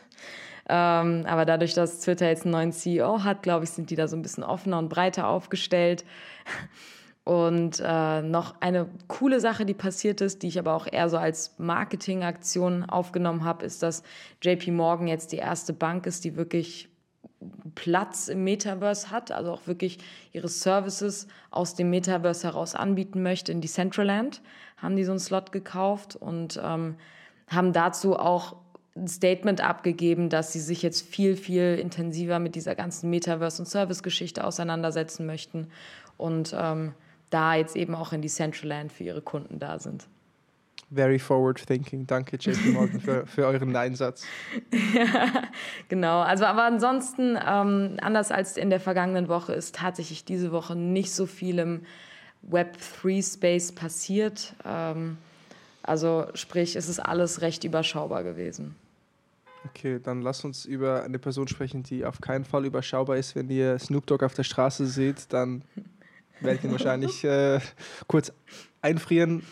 Ähm, aber dadurch, dass Twitter jetzt einen neuen CEO hat, glaube ich, sind die da so ein bisschen offener und breiter aufgestellt. Und äh, noch eine coole Sache, die passiert ist, die ich aber auch eher so als Marketingaktion aufgenommen habe, ist, dass JP Morgan jetzt die erste Bank ist, die wirklich Platz im Metaverse hat, also auch wirklich ihre Services aus dem Metaverse heraus anbieten möchte. In Decentraland haben die so einen Slot gekauft und ähm, haben dazu auch ein Statement abgegeben, dass sie sich jetzt viel, viel intensiver mit dieser ganzen Metaverse- und Service-Geschichte auseinandersetzen möchten. Und ähm, da jetzt eben auch in die Central Land für ihre Kunden da sind. Very forward thinking. Danke, JP Morgan, für, für euren Einsatz. ja, genau. Also, aber ansonsten, ähm, anders als in der vergangenen Woche, ist tatsächlich diese Woche nicht so viel im Web3-Space passiert. Ähm, also, sprich, es ist alles recht überschaubar gewesen. Okay, dann lass uns über eine Person sprechen, die auf keinen Fall überschaubar ist. Wenn ihr Snoop Dogg auf der Straße seht, dann werde ich ihn wahrscheinlich äh, kurz einfrieren,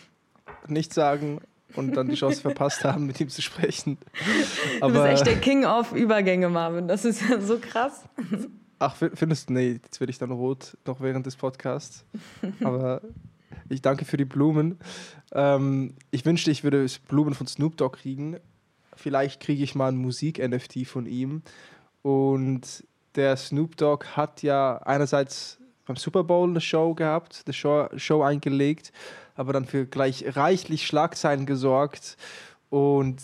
nichts sagen und dann die Chance verpasst haben, mit ihm zu sprechen. Aber, du bist echt der King of Übergänge, Marvin. Das ist ja so krass. Ach, findest du? Nee, jetzt werde ich dann rot, noch während des Podcasts. Aber ich danke für die Blumen. Ähm, ich wünschte, ich würde Blumen von Snoop Dogg kriegen. Vielleicht kriege ich mal ein Musik-NFT von ihm. Und der Snoop Dogg hat ja einerseits beim Super Bowl eine Show gehabt, eine Show, Show eingelegt, aber dann für gleich reichlich Schlagzeilen gesorgt. Und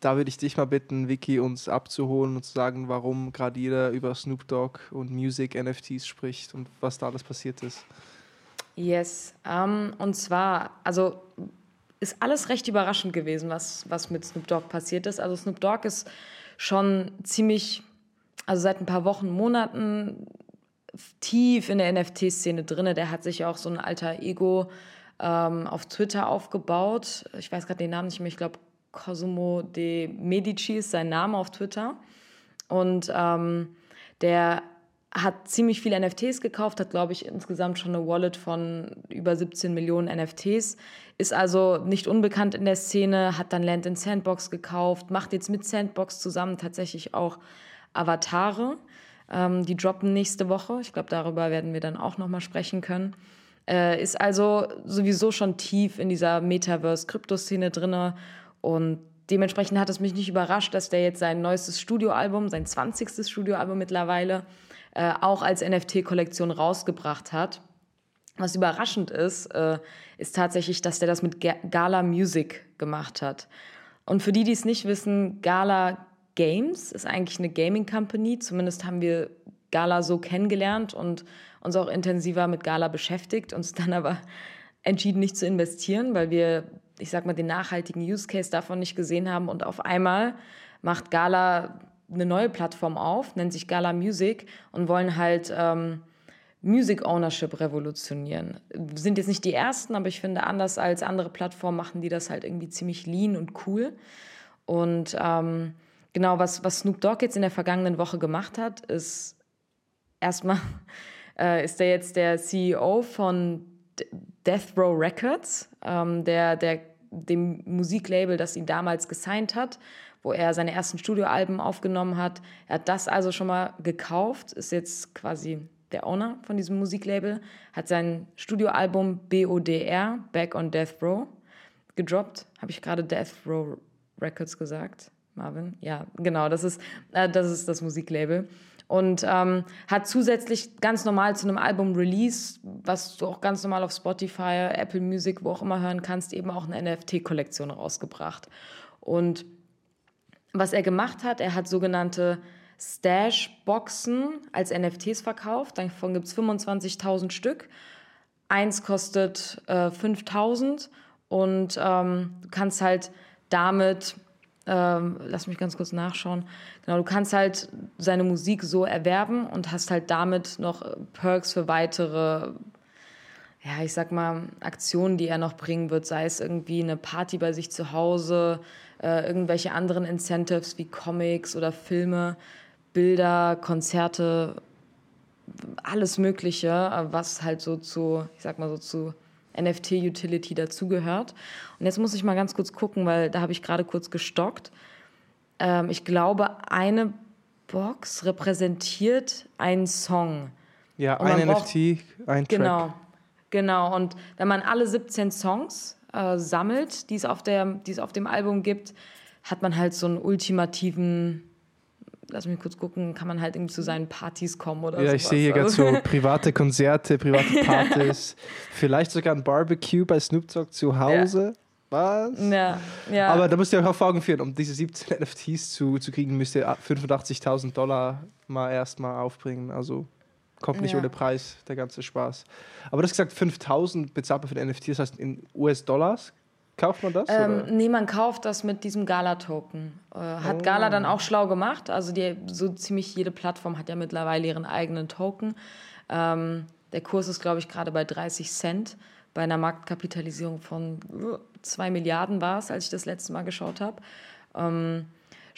da würde ich dich mal bitten, Vicky, uns abzuholen und zu sagen, warum gerade jeder über Snoop Dogg und Music NFTs spricht und was da alles passiert ist. Yes, um, ähm, und zwar, also ist alles recht überraschend gewesen, was, was mit Snoop Dogg passiert ist. Also Snoop Dogg ist schon ziemlich, also seit ein paar Wochen, Monaten tief in der NFT-Szene drin. Der hat sich auch so ein alter Ego ähm, auf Twitter aufgebaut. Ich weiß gerade den Namen nicht mehr. Ich glaube, Cosimo de Medici ist sein Name auf Twitter. Und ähm, der hat ziemlich viele NFTs gekauft, hat, glaube ich, insgesamt schon eine Wallet von über 17 Millionen NFTs, ist also nicht unbekannt in der Szene, hat dann Land in Sandbox gekauft, macht jetzt mit Sandbox zusammen tatsächlich auch Avatare. Ähm, die droppen nächste Woche. Ich glaube, darüber werden wir dann auch nochmal sprechen können. Äh, ist also sowieso schon tief in dieser Metaverse-Krypto-Szene drin. Und dementsprechend hat es mich nicht überrascht, dass der jetzt sein neuestes Studioalbum, sein 20. Studioalbum mittlerweile, äh, auch als NFT-Kollektion rausgebracht hat. Was überraschend ist, äh, ist tatsächlich, dass der das mit Gala Music gemacht hat. Und für die, die es nicht wissen, Gala Games ist eigentlich eine Gaming Company. Zumindest haben wir Gala so kennengelernt und uns auch intensiver mit Gala beschäftigt, uns dann aber entschieden, nicht zu investieren, weil wir, ich sag mal, den nachhaltigen Use Case davon nicht gesehen haben. Und auf einmal macht Gala eine neue Plattform auf, nennt sich Gala Music und wollen halt ähm, Music Ownership revolutionieren. Sind jetzt nicht die Ersten, aber ich finde, anders als andere Plattformen machen die das halt irgendwie ziemlich lean und cool. Und ähm, genau, was, was Snoop Dogg jetzt in der vergangenen Woche gemacht hat, ist erstmal äh, ist er jetzt der CEO von Death Row Records, ähm, der, der, dem Musiklabel, das ihn damals gesigned hat, wo er seine ersten Studioalben aufgenommen hat. Er hat das also schon mal gekauft, ist jetzt quasi der Owner von diesem Musiklabel, hat sein Studioalbum BODR, Back on Death Row, gedroppt. Habe ich gerade Death Row Records gesagt? Marvin? Ja, genau, das ist, äh, das, ist das Musiklabel. Und ähm, hat zusätzlich ganz normal zu einem Album Release, was du auch ganz normal auf Spotify, Apple Music, wo auch immer hören kannst, eben auch eine NFT-Kollektion rausgebracht. Und was er gemacht hat, er hat sogenannte Stash-Boxen als NFTs verkauft. Davon gibt es 25.000 Stück. Eins kostet äh, 5.000 und ähm, du kannst halt damit ähm, lass mich ganz kurz nachschauen. Genau, du kannst halt seine Musik so erwerben und hast halt damit noch Perks für weitere, ja, ich sag mal, Aktionen, die er noch bringen wird, sei es irgendwie eine Party bei sich zu Hause, äh, irgendwelche anderen Incentives wie Comics oder Filme, Bilder, Konzerte, alles Mögliche, was halt so zu, ich sag mal so zu NFT-Utility dazugehört. Und jetzt muss ich mal ganz kurz gucken, weil da habe ich gerade kurz gestockt. Ähm, ich glaube, eine Box repräsentiert einen Song. Ja, ein NFT, ein Track. Genau, genau. Und wenn man alle 17 Songs äh, sammelt, die es, auf der, die es auf dem Album gibt, hat man halt so einen ultimativen lass mich kurz gucken, kann man halt irgendwie zu seinen Partys kommen oder so. Ja, ich sehe hier gerade so private Konzerte, private Partys, vielleicht sogar ein Barbecue bei Snoop Dogg zu Hause. Ja. Was? Ja, ja. Aber da müsst ihr auch vor Augen führen, um diese 17 NFTs zu, zu kriegen, müsst ihr 85.000 Dollar mal erstmal aufbringen. Also kommt nicht ja. ohne Preis, der ganze Spaß. Aber du hast gesagt, 5.000 bezahlt man für den NFT, das heißt in US-Dollars Kauft man das? Ähm, nee, man kauft das mit diesem Gala-Token. Äh, hat oh. Gala dann auch schlau gemacht. Also die, so ziemlich jede Plattform hat ja mittlerweile ihren eigenen Token. Ähm, der Kurs ist, glaube ich, gerade bei 30 Cent. Bei einer Marktkapitalisierung von 2 Milliarden war es, als ich das letzte Mal geschaut habe. Ähm,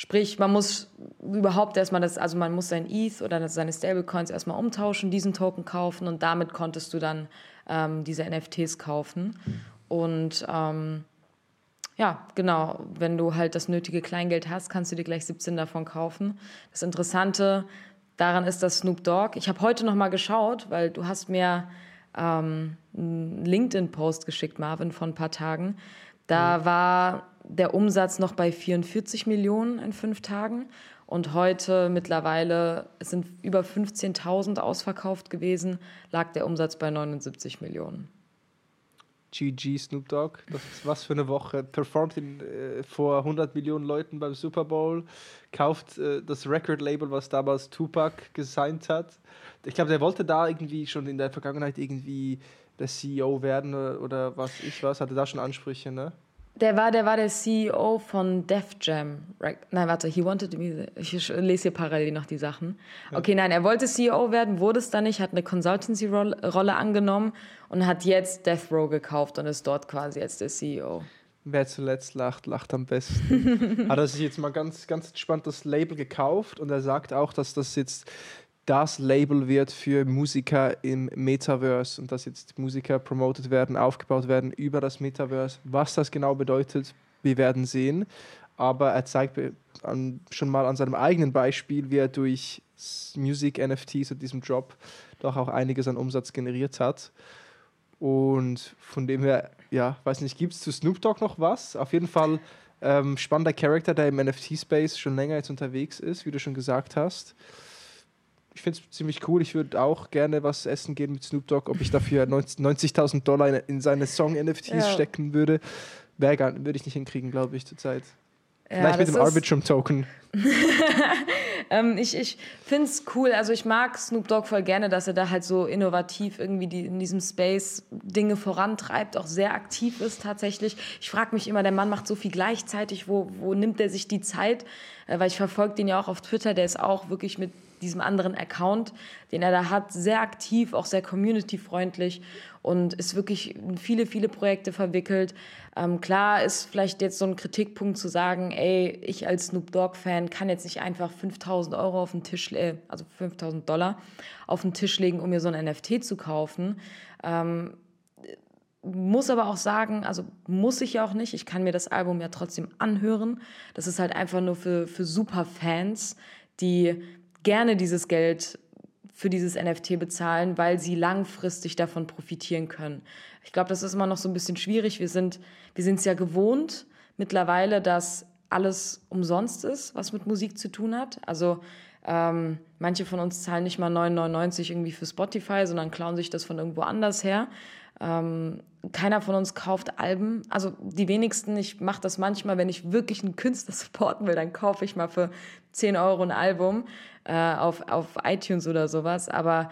sprich, man muss überhaupt erstmal das, also man muss sein ETH oder seine Stablecoins erstmal umtauschen, diesen Token kaufen und damit konntest du dann ähm, diese NFTs kaufen. Und ähm, ja, genau, wenn du halt das nötige Kleingeld hast, kannst du dir gleich 17 davon kaufen. Das Interessante daran ist, dass Snoop Dogg, ich habe heute noch mal geschaut, weil du hast mir ähm, einen LinkedIn-Post geschickt, Marvin, von ein paar Tagen. Da mhm. war der Umsatz noch bei 44 Millionen in fünf Tagen und heute mittlerweile, es sind über 15.000 ausverkauft gewesen, lag der Umsatz bei 79 Millionen. GG Snoop Dogg. Das ist was für eine Woche. Performt in, äh, vor 100 Millionen Leuten beim Super Bowl. Kauft äh, das Record-Label, was damals Tupac gesigned hat. Ich glaube, der wollte da irgendwie schon in der Vergangenheit irgendwie der CEO werden oder, oder was ich was. Hatte da schon Ansprüche, ne? Der war, der war der CEO von Def Jam. Nein, warte, he wanted to be. Ich lese hier parallel noch die Sachen. Okay, nein, er wollte CEO werden, wurde es dann nicht, hat eine Consultancy-Rolle angenommen und hat jetzt Death Row gekauft und ist dort quasi jetzt der CEO. Wer zuletzt lacht, lacht am besten. hat er sich jetzt mal ganz, ganz entspannt das Label gekauft und er sagt auch, dass das jetzt das Label wird für Musiker im Metaverse und dass jetzt Musiker promoted werden, aufgebaut werden über das Metaverse. Was das genau bedeutet, wir werden sehen. Aber er zeigt schon mal an seinem eigenen Beispiel, wie er durch Music NFTs und diesem Job doch auch einiges an Umsatz generiert hat. Und von dem her, ja, weiß nicht, gibt es zu Snoop Dogg noch was? Auf jeden Fall ähm, spannender Charakter, der im NFT-Space schon länger jetzt unterwegs ist, wie du schon gesagt hast ich finde es ziemlich cool. Ich würde auch gerne was essen gehen mit Snoop Dogg. Ob ich dafür 90.000 Dollar in, in, seine Song-NFTs ja. stecken würde, würde ich nicht hinkriegen, glaube ich, zurzeit. Ja, Vielleicht mit dem Arbitrum-Token. ähm, ich ich finde es cool. Also ich mag Snoop Dogg voll gerne, dass er da halt so innovativ irgendwie die, in diesem Space Dinge vorantreibt, auch sehr aktiv ist tatsächlich. Ich frage mich immer, der Mann macht so viel gleichzeitig. Wo, wo nimmt er sich die Zeit? Äh, weil ich verfolge den ja auch auf Twitter. Der ist auch wirklich mit diesem anderen Account, den er da hat, sehr aktiv, auch sehr community-freundlich und ist wirklich in viele, viele Projekte verwickelt. Ähm, klar ist vielleicht jetzt so ein Kritikpunkt zu sagen, ey, ich als Snoop Dogg-Fan kann jetzt nicht einfach 5000 Euro auf den Tisch, äh, also 5000 Dollar auf den Tisch legen, um mir so ein NFT zu kaufen. Ähm, muss aber auch sagen, also muss ich ja auch nicht, ich kann mir das Album ja trotzdem anhören. Das ist halt einfach nur für, für Superfans, die gerne dieses Geld für dieses NFT bezahlen, weil sie langfristig davon profitieren können. Ich glaube, das ist immer noch so ein bisschen schwierig. Wir sind wir es ja gewohnt mittlerweile, dass alles umsonst ist, was mit Musik zu tun hat. Also ähm, manche von uns zahlen nicht mal 9,99 irgendwie für Spotify, sondern klauen sich das von irgendwo anders her. Ähm, keiner von uns kauft Alben. Also die wenigsten, ich mache das manchmal, wenn ich wirklich einen Künstler supporten will, dann kaufe ich mal für 10 Euro ein Album äh, auf, auf iTunes oder sowas. Aber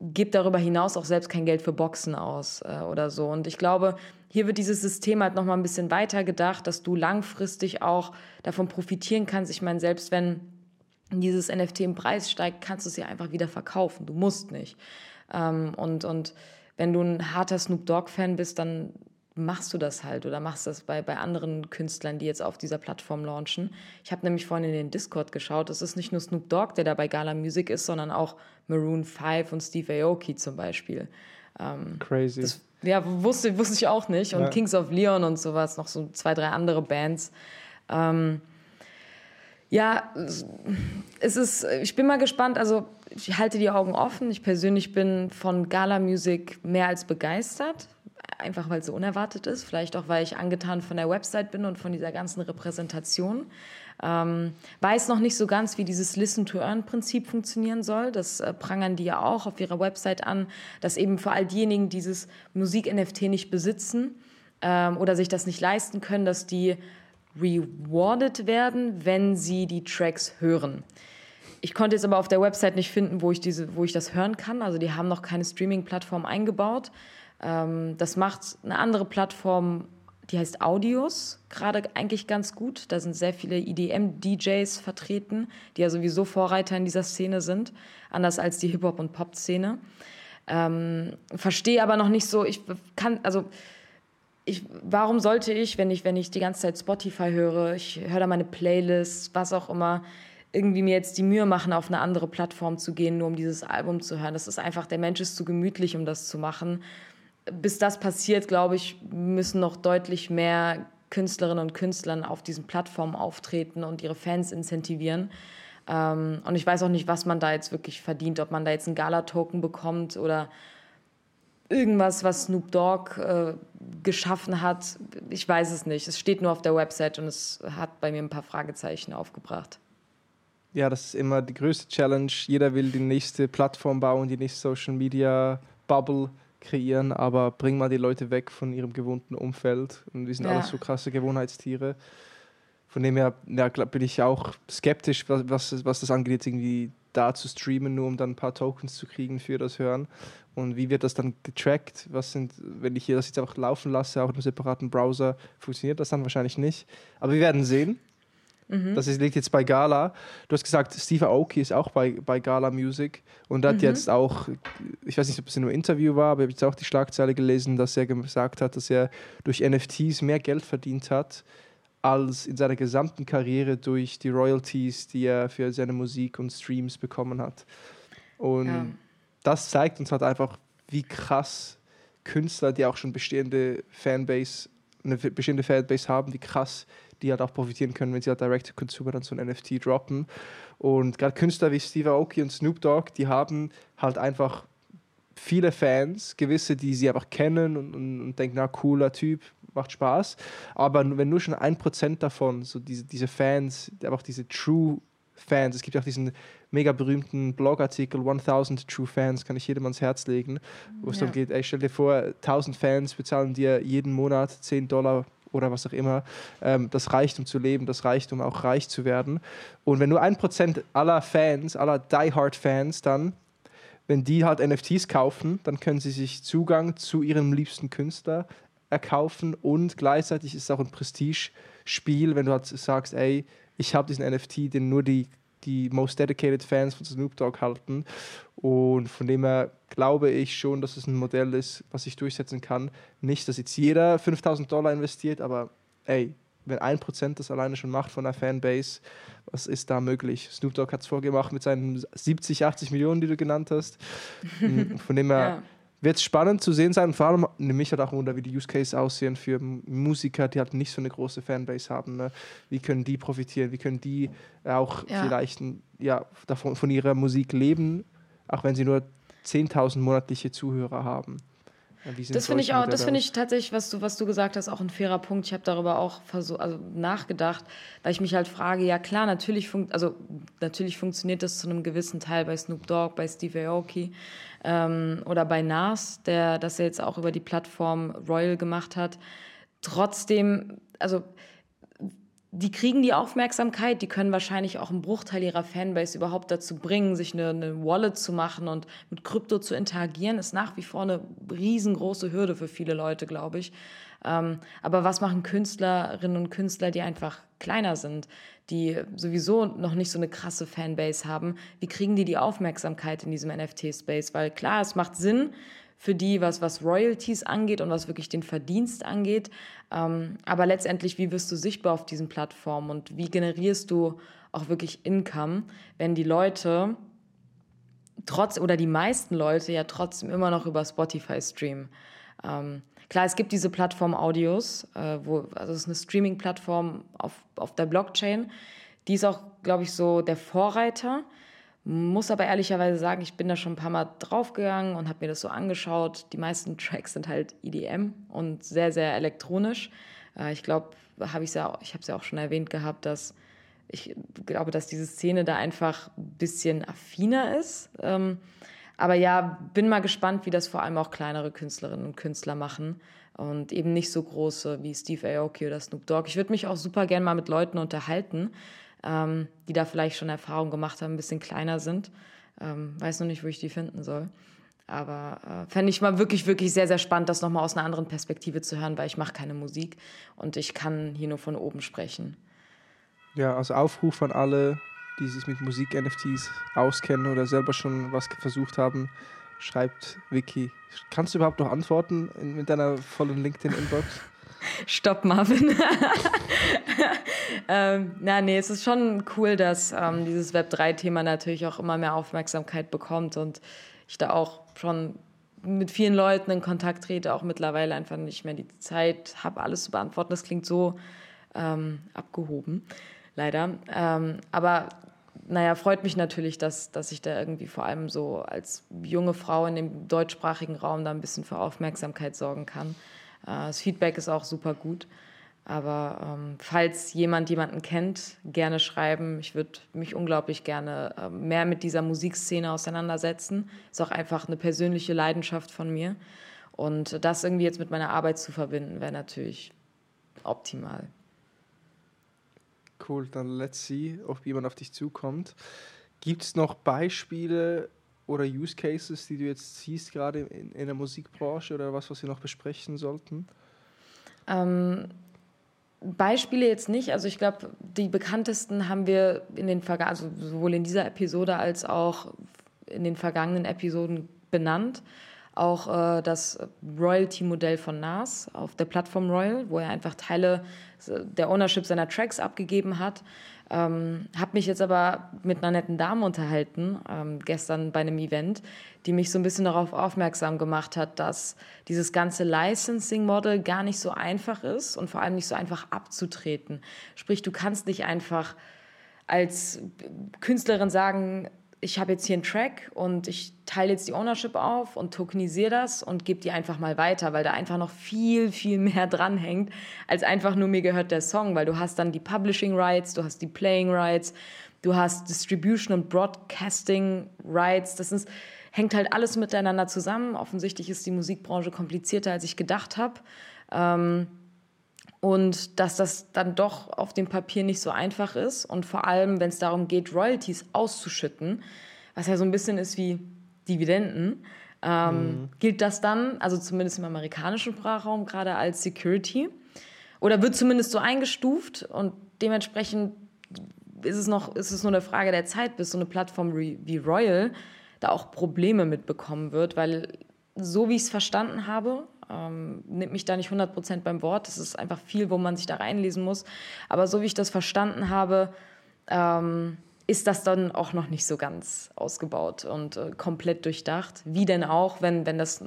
gebe darüber hinaus auch selbst kein Geld für Boxen aus äh, oder so. Und ich glaube, hier wird dieses System halt nochmal ein bisschen weiter gedacht, dass du langfristig auch davon profitieren kannst. Ich meine, selbst wenn dieses NFT im Preis steigt, kannst du es ja einfach wieder verkaufen. Du musst nicht. Ähm, und, und wenn du ein harter Snoop Dogg-Fan bist, dann machst du das halt oder machst das bei, bei anderen Künstlern, die jetzt auf dieser Plattform launchen. Ich habe nämlich vorhin in den Discord geschaut. Es ist nicht nur Snoop Dogg, der da bei Gala Music ist, sondern auch Maroon 5 und Steve Aoki zum Beispiel. Ähm, Crazy. Das, ja, wusste, wusste ich auch nicht. Und Ja. Kings of Leon und sowas, noch so zwei, drei andere Bands. Ähm, ja, es ist, ich bin mal gespannt. Also, ich halte die Augen offen. Ich persönlich bin von Gala-Musik mehr als begeistert. Einfach weil es so unerwartet ist. Vielleicht auch, weil ich angetan von der Website bin und von dieser ganzen Repräsentation. Ähm, weiß noch nicht so ganz, wie dieses Listen-to-Earn-Prinzip funktionieren soll. Das äh, prangern die ja auch auf ihrer Website an, dass eben für all diejenigen, die dieses Musik-NFT nicht besitzen ähm, oder sich das nicht leisten können, dass die rewarded werden, wenn sie die Tracks hören. Ich konnte jetzt aber auf der Website nicht finden, wo ich, diese, wo ich das hören kann. Also die haben noch keine Streaming-Plattform eingebaut. Ähm, das macht eine andere Plattform, die heißt Audios, gerade eigentlich ganz gut. Da sind sehr viele EDM-DJs vertreten, die ja sowieso Vorreiter in dieser Szene sind, anders als die Hip-Hop- und Pop-Szene. Ähm, verstehe aber noch nicht so, ich kann, also ich, warum sollte ich, wenn ich, wenn ich die ganze Zeit Spotify höre, ich höre da meine Playlists, was auch immer, irgendwie mir jetzt die Mühe machen, auf eine andere Plattform zu gehen, nur um dieses Album zu hören. Das ist einfach, der Mensch ist zu gemütlich, um das zu machen. Bis das passiert, glaube ich, müssen noch deutlich mehr Künstlerinnen und Künstlern auf diesen Plattformen auftreten und ihre Fans incentivieren. Ähm, und ich weiß auch nicht, was man da jetzt wirklich verdient, ob man da jetzt einen Gala-Token bekommt oder irgendwas, was Snoop Dogg äh, geschaffen hat. Ich weiß es nicht. Es steht nur auf der Website und es hat bei mir ein paar Fragezeichen aufgebracht. Ja, das ist immer die größte Challenge. Jeder will die nächste Plattform bauen, die nächste Social Media Bubble kreieren, aber bring mal die Leute weg von ihrem gewohnten Umfeld. Und wir sind Ja. alles so krasse Gewohnheitstiere. Von dem her ja, bin ich auch skeptisch, was, was, was das angeht, irgendwie da zu streamen, nur um dann ein paar Tokens zu kriegen für das Hören. Und wie wird das dann getrackt? Was sind, wenn ich hier das jetzt einfach laufen lasse, auch in einem separaten Browser, funktioniert das dann wahrscheinlich nicht. Aber wir werden sehen. Das ist, liegt jetzt bei Gala. Du hast gesagt, Steve Aoki ist auch bei, bei Gala Music und hat jetzt auch, ich weiß nicht, ob es in einem Interview war, aber ich habe jetzt auch die Schlagzeile gelesen, dass er gesagt hat, dass er durch NFTs mehr Geld verdient hat als in seiner gesamten Karriere durch die Royalties, die er für seine Musik und Streams bekommen hat. Und Ja. das zeigt uns halt einfach, wie krass Künstler, die auch schon bestehende Fanbase, eine bestehende Fanbase haben, wie krass die halt auch profitieren können, wenn sie halt Direct-to-Consumer dann so ein NFT droppen. Und gerade Künstler wie Steve Aoki und Snoop Dogg, die haben halt einfach viele Fans, gewisse, die sie einfach kennen und, und, und denken, na, cooler Typ, macht Spaß. Aber wenn nur schon ein Prozent davon, so diese, diese Fans, einfach diese True Fans, es gibt ja auch diesen mega berühmten Blogartikel 1000 True Fans, kann ich jedem ans Herz legen, wo es Ja. darum geht, ey, stell dir vor, 1000 Fans bezahlen dir jeden Monat 10 Dollar oder was auch immer. Ähm, das reicht, um zu leben, das reicht, um auch reich zu werden. Und wenn nur ein Prozent aller Fans, aller Die-Hard-Fans dann wenn die halt NFTs kaufen, dann können sie sich Zugang zu ihrem liebsten Künstler erkaufen und gleichzeitig ist es auch ein Prestige-Spiel, wenn du halt sagst, ey, ich habe diesen NFT, den nur die, die most dedicated Fans von Snoop Dogg halten und von dem her glaube ich schon, dass es ein Modell ist, was sich durchsetzen kann. Nicht, dass jetzt jeder 5000 Dollar investiert, aber ey, wenn ein Prozent das alleine schon macht von der Fanbase, was ist da möglich? Snoop Dogg hat es vorgemacht mit seinen 70, 80 Millionen, die du genannt hast. Von dem her Ja. Wird es spannend zu sehen sein. Vor allem nimmt mich halt auch wunder, wie die Use Case aussehen für Musiker, die halt nicht so eine große Fanbase haben. Ne? Wie können die profitieren? Wie können die auch Ja. vielleicht ja, davon, von ihrer Musik leben, auch wenn sie nur 10.000 monatliche Zuhörer haben? Das finde ich auch, das finde ich tatsächlich, was du, was du gesagt hast, auch ein fairer Punkt. Ich habe darüber auch versuch, also nachgedacht, weil ich mich halt frage, ja klar, natürlich, funkt, also, natürlich funktioniert das zu einem gewissen Teil bei Snoop Dogg, bei Steve Aoki ähm, oder bei Nas, der das ja jetzt auch über die Plattform Royal gemacht hat. Trotzdem, also die kriegen die Aufmerksamkeit, die können wahrscheinlich auch einen Bruchteil ihrer Fanbase überhaupt dazu bringen, sich eine, eine Wallet zu machen und mit Krypto zu interagieren, ist nach wie vor eine riesengroße Hürde für viele Leute, glaube ich. Ähm, aber was machen Künstlerinnen und Künstler, die einfach kleiner sind, die sowieso noch nicht so eine krasse Fanbase haben? Wie kriegen die die Aufmerksamkeit in diesem NFT-Space? Weil klar, es macht Sinn, für die, was, was Royalties angeht und was wirklich den Verdienst angeht. Ähm, aber letztendlich, wie wirst du sichtbar auf diesen Plattformen und wie generierst du auch wirklich Income, wenn die Leute trotz oder die meisten Leute ja trotzdem immer noch über Spotify streamen. Ähm, klar, es gibt diese Plattform Audios, äh, wo, also es ist eine Streaming-Plattform auf, auf der Blockchain. Die ist auch, glaube ich, so der Vorreiter. Muss aber ehrlicherweise sagen, ich bin da schon ein paar Mal draufgegangen und habe mir das so angeschaut. Die meisten Tracks sind halt EDM und sehr, sehr elektronisch. Äh, ich glaube, habe ich ja, ich habe es ja auch schon erwähnt gehabt, dass ich glaube, dass diese Szene da einfach ein bisschen affiner ist. Ähm, aber ja, bin mal gespannt, wie das vor allem auch kleinere Künstlerinnen und Künstler machen und eben nicht so große wie Steve Aoki oder Snoop Dogg. Ich würde mich auch super gern mal mit Leuten unterhalten, ähm, die da vielleicht schon Erfahrung gemacht haben, ein bisschen kleiner sind. Ähm, weiß noch nicht, wo ich die finden soll. Aber äh, fände ich mal wirklich, wirklich sehr, sehr spannend, das nochmal aus einer anderen Perspektive zu hören, weil ich mache keine Musik und ich kann hier nur von oben sprechen. Ja, also Aufruf an alle, die sich mit Musik-NFTs auskennen oder selber schon was versucht haben, schreibt Vicky. Kannst du überhaupt noch antworten in, mit deiner vollen LinkedIn-Inbox? Stopp, Marvin. ähm, nee, es ist schon cool, dass ähm, dieses Web3-Thema natürlich auch immer mehr Aufmerksamkeit bekommt und ich da auch schon mit vielen Leuten in Kontakt trete, auch mittlerweile einfach nicht mehr die Zeit habe, alles zu beantworten. Das klingt so ähm, abgehoben, leider. Ähm, aber naja, freut mich natürlich, dass, dass ich da irgendwie vor allem so als junge Frau in dem deutschsprachigen Raum da ein bisschen für Aufmerksamkeit sorgen kann. Äh, das Feedback ist auch super gut. Aber ähm, falls jemand jemanden kennt, gerne schreiben. Ich würde mich unglaublich gerne äh, mehr mit dieser Musikszene auseinandersetzen. Ist auch einfach eine persönliche Leidenschaft von mir. Und das irgendwie jetzt mit meiner Arbeit zu verbinden, wäre natürlich optimal. Cool, dann let's see, ob jemand auf dich zukommt. Gibt es noch Beispiele oder Use Cases, die du jetzt siehst, gerade in, in der Musikbranche oder was, was wir noch besprechen sollten? Ähm, Beispiele jetzt nicht. Also ich glaube, die bekanntesten haben wir in den Verga also sowohl in dieser Episode als auch in den vergangenen Episoden benannt. Auch äh, das Royalty-Modell von Nas auf der Plattform Royal, wo er einfach Teile der Ownership seiner Tracks abgegeben hat. Ähm, habe mich jetzt aber mit einer netten Dame unterhalten, ähm, gestern bei einem Event, die mich so ein bisschen darauf aufmerksam gemacht hat, dass dieses ganze Licensing-Model gar nicht so einfach ist und vor allem nicht so einfach abzutreten. Sprich, du kannst nicht einfach als Künstlerin sagen, ich habe jetzt hier einen Track und ich teile jetzt die Ownership auf und tokenisiere das und gebe die einfach mal weiter, weil da einfach noch viel, viel mehr dranhängt, als einfach nur mir gehört der Song, weil du hast dann die Publishing Rights, du hast die Playing Rights, du hast Distribution und Broadcasting Rights, das ist, hängt halt alles miteinander zusammen. Offensichtlich ist die Musikbranche komplizierter, als ich gedacht habe. Ähm, und dass das dann doch auf dem Papier nicht so einfach ist und vor allem, wenn es darum geht, Royalties auszuschütten, was ja so ein bisschen ist wie Dividenden, ähm, mhm. gilt das dann, also zumindest im amerikanischen Sprachraum, gerade als Security oder wird zumindest so eingestuft und dementsprechend ist es noch, ist es nur eine Frage der Zeit, bis so eine Plattform wie Royal da auch Probleme mitbekommen wird, weil so wie ich es verstanden habe, ähm, nimmt mich da nicht 100% beim Wort. Das ist einfach viel, wo man sich da reinlesen muss. Aber so wie ich das verstanden habe, ähm, ist das dann auch noch nicht so ganz ausgebaut und äh, komplett durchdacht. Wie denn auch, wenn, wenn das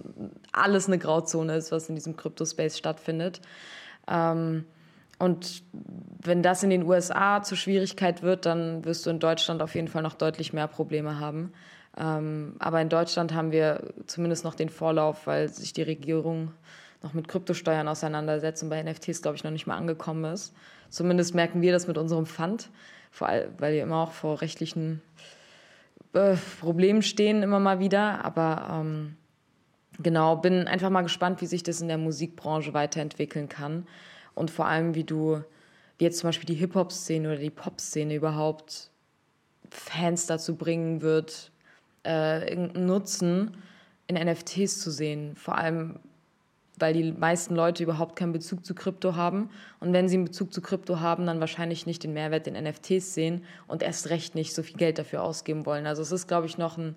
alles eine Grauzone ist, was in diesem Crypto-Space stattfindet. Ähm, und wenn das in den USA zur Schwierigkeit wird, dann wirst du in Deutschland auf jeden Fall noch deutlich mehr Probleme haben. Ähm, aber in Deutschland haben wir zumindest noch den Vorlauf, weil sich die Regierung noch mit Kryptosteuern auseinandersetzt und bei NFTs, glaube ich, noch nicht mal angekommen ist. Zumindest merken wir das mit unserem Fund, vor allem, weil wir immer auch vor rechtlichen äh, Problemen stehen, immer mal wieder. Aber ähm, genau, bin einfach mal gespannt, wie sich das in der Musikbranche weiterentwickeln kann. Und vor allem, wie du, wie jetzt zum Beispiel die Hip-Hop-Szene oder die Pop-Szene überhaupt Fans dazu bringen wird, äh, irgendeinen Nutzen in NFTs zu sehen. Vor allem, weil die meisten Leute überhaupt keinen Bezug zu Krypto haben. Und wenn sie einen Bezug zu Krypto haben, dann wahrscheinlich nicht den Mehrwert in NFTs sehen und erst recht nicht so viel Geld dafür ausgeben wollen. Also es ist, glaube ich, noch ein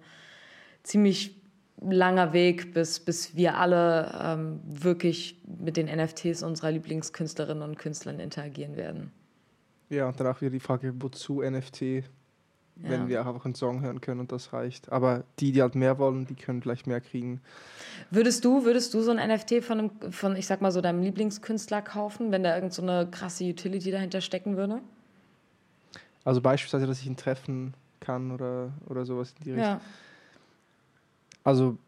ziemlich langer Weg, bis, bis wir alle ähm, wirklich mit den NFTs unserer Lieblingskünstlerinnen und Künstlern interagieren werden. Ja, und danach wieder die Frage, wozu NFT? Ja. wenn wir auch einfach einen Song hören können und das reicht. Aber die, die halt mehr wollen, die können vielleicht mehr kriegen. Würdest du, würdest du so ein NFT von, einem, von ich sag mal so, deinem Lieblingskünstler kaufen, wenn da irgend so eine krasse Utility dahinter stecken würde? Also beispielsweise, dass ich ihn treffen kann oder, oder sowas in die Richtung. Ja. Also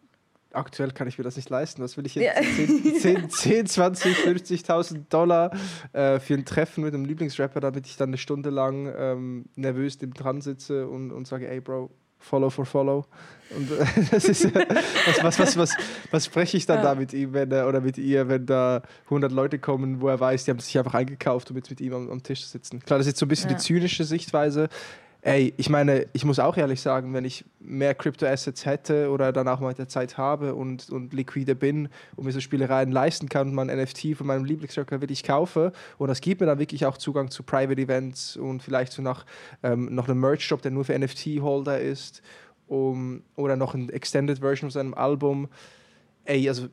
aktuell kann ich mir das nicht leisten. Was will ich jetzt? Ja. 10, 10, 20, 50.000 Dollar äh, für ein Treffen mit einem Lieblingsrapper, damit ich dann eine Stunde lang ähm, nervös neben dran sitze und, und sage, ey Bro, Follow for Follow. Und äh, das ist, äh, was, was, was, was, was spreche ich dann ja. da mit ihm wenn, äh, oder mit ihr, wenn da 100 Leute kommen, wo er weiß, die haben sich einfach eingekauft, um jetzt mit ihm am, am Tisch zu sitzen. Klar, das ist jetzt so ein bisschen ja. die zynische Sichtweise. Ey, ich meine, ich muss auch ehrlich sagen, wenn ich mehr Crypto-Assets hätte oder dann auch mal der Zeit habe und, und liquide bin und mir so Spielereien leisten kann und mein NFT von meinem Lieblingsjoker wirklich kaufe und das gibt mir dann wirklich auch Zugang zu Private Events und vielleicht so nach ähm, noch einem Merch-Shop, der nur für NFT-Holder ist um, oder noch eine Extended Version von seinem Album. Ey, also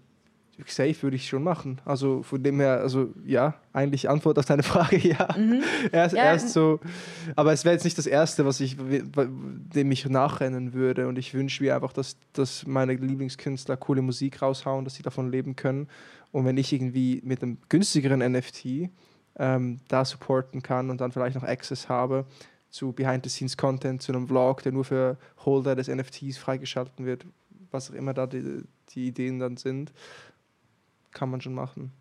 safe würde ich schon machen. Also von dem her, also ja, eigentlich Antwort auf deine Frage, ja. Mhm. erst, ja. erst so, aber es wäre jetzt nicht das Erste, was ich, dem ich nachrennen würde. Und ich wünsche mir einfach, dass, dass meine Lieblingskünstler coole Musik raushauen, dass sie davon leben können. Und wenn ich irgendwie mit einem günstigeren NFT ähm, da supporten kann und dann vielleicht noch Access habe zu Behind-the-Scenes-Content, zu einem Vlog, der nur für Holder des NFTs freigeschalten wird, was auch immer da die, die Ideen dann sind, kann man schon machen.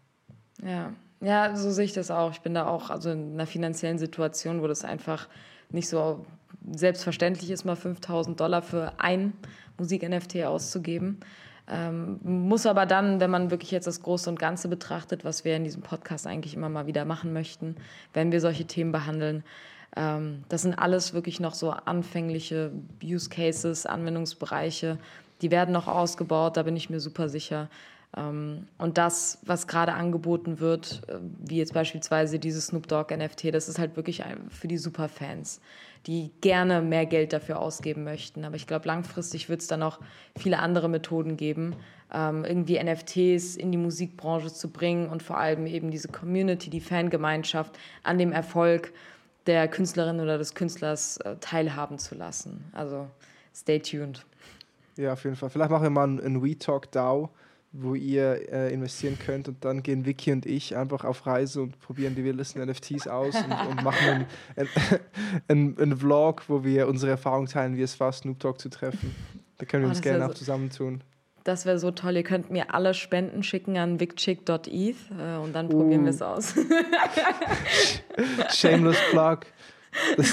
Ja, ja, so sehe ich das auch. Ich bin da auch also in einer finanziellen Situation, wo das einfach nicht so selbstverständlich ist, mal 5000 Dollar für ein Musik-NFT auszugeben. Ähm, muss aber dann, wenn man wirklich jetzt das Große und Ganze betrachtet, was wir in diesem Podcast eigentlich immer mal wieder machen möchten, wenn wir solche Themen behandeln, ähm, das sind alles wirklich noch so anfängliche Use Cases, Anwendungsbereiche. Die werden noch ausgebaut, da bin ich mir super sicher. Ähm, und das, was gerade angeboten wird, äh, wie jetzt beispielsweise dieses Snoop Dogg NFT, das ist halt wirklich für die Superfans, die gerne mehr Geld dafür ausgeben möchten. Aber ich glaube, langfristig wird es dann auch viele andere Methoden geben, ähm, irgendwie NFTs in die Musikbranche zu bringen und vor allem eben diese Community, die Fangemeinschaft an dem Erfolg der Künstlerin oder des Künstlers äh, teilhaben zu lassen. Also stay tuned. Ja, auf jeden Fall. Vielleicht machen wir mal ein We Talk DAO wo ihr äh, investieren könnt und dann gehen Vicky und ich einfach auf Reise und probieren die wildesten NFTs aus und, und machen einen, einen, einen, Vlog, wo wir unsere Erfahrungen teilen, wie es war, Snoop Dogg zu treffen. Da können wir oh, uns gerne auch so, zusammentun. Das wäre so toll. Ihr könnt mir alle Spenden schicken an vicchick.eth äh, und dann uh. probieren wir es aus. Shameless Plug.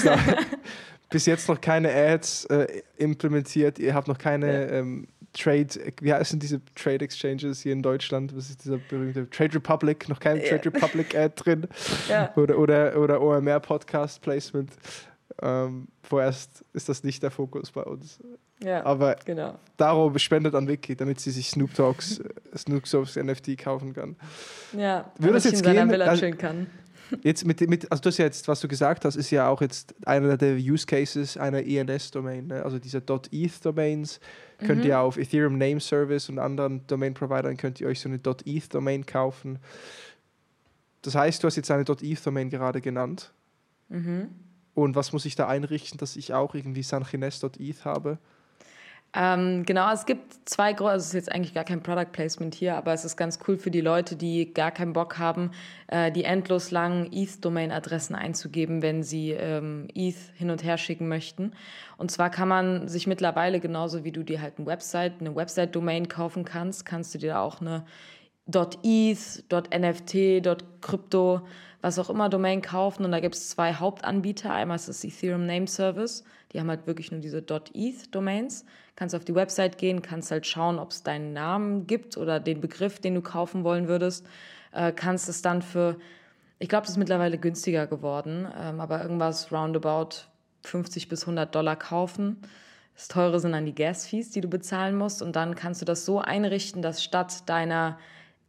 bis jetzt noch keine Ads äh, implementiert. Ihr habt noch keine ja. ähm, Trade, wie heißen diese Trade Exchanges hier in Deutschland? Was ist dieser berühmte Trade Republic? Noch kein Trade Republic Ad drin. Ja. Oder, oder, oder OMR Podcast Placement. Ähm, vorerst ist das nicht der Fokus bei uns. Ja, Aber genau. darum spendet an Wiki, damit sie sich Snoop Dogs, Snoop Dogs NFT kaufen kann. Ja, würde es jetzt gehen? Also, kann. Jetzt mit, mit, also das jetzt, was du gesagt hast, ist ja auch jetzt einer der Use Cases einer ENS-Domain, ne? also diese .eth-Domains könnt mhm. ihr auf Ethereum Name Service und anderen Domain-Providern könnt ihr euch so eine .eth-Domain kaufen. Das heißt, du hast jetzt eine .eth-Domain gerade genannt. Mhm. Und was muss ich da einrichten, dass ich auch irgendwie sanchines.eth habe? Ähm, genau, es gibt zwei große, also es ist jetzt eigentlich gar kein Product Placement hier, aber es ist ganz cool für die Leute, die gar keinen Bock haben, äh, die endlos langen ETH-Domain-Adressen einzugeben, wenn sie ähm, ETH hin und her schicken möchten. Und zwar kann man sich mittlerweile, genauso wie du dir halt eine Website, eine Website-Domain kaufen kannst, kannst du dir auch eine .eth, .nft, .crypto, was auch immer Domain kaufen. Und da gibt es zwei Hauptanbieter. Einmal ist das Ethereum Name Service. Die haben halt wirklich nur diese .eth-Domains. Kannst auf die Website gehen, kannst halt schauen, ob es deinen Namen gibt oder den Begriff, den du kaufen wollen würdest. Äh, kannst es dann für, ich glaube, das ist mittlerweile günstiger geworden, ähm, aber irgendwas roundabout 50 bis 100 Dollar kaufen. Das Teure sind dann die Gas-Fees, die du bezahlen musst. Und dann kannst du das so einrichten, dass statt deiner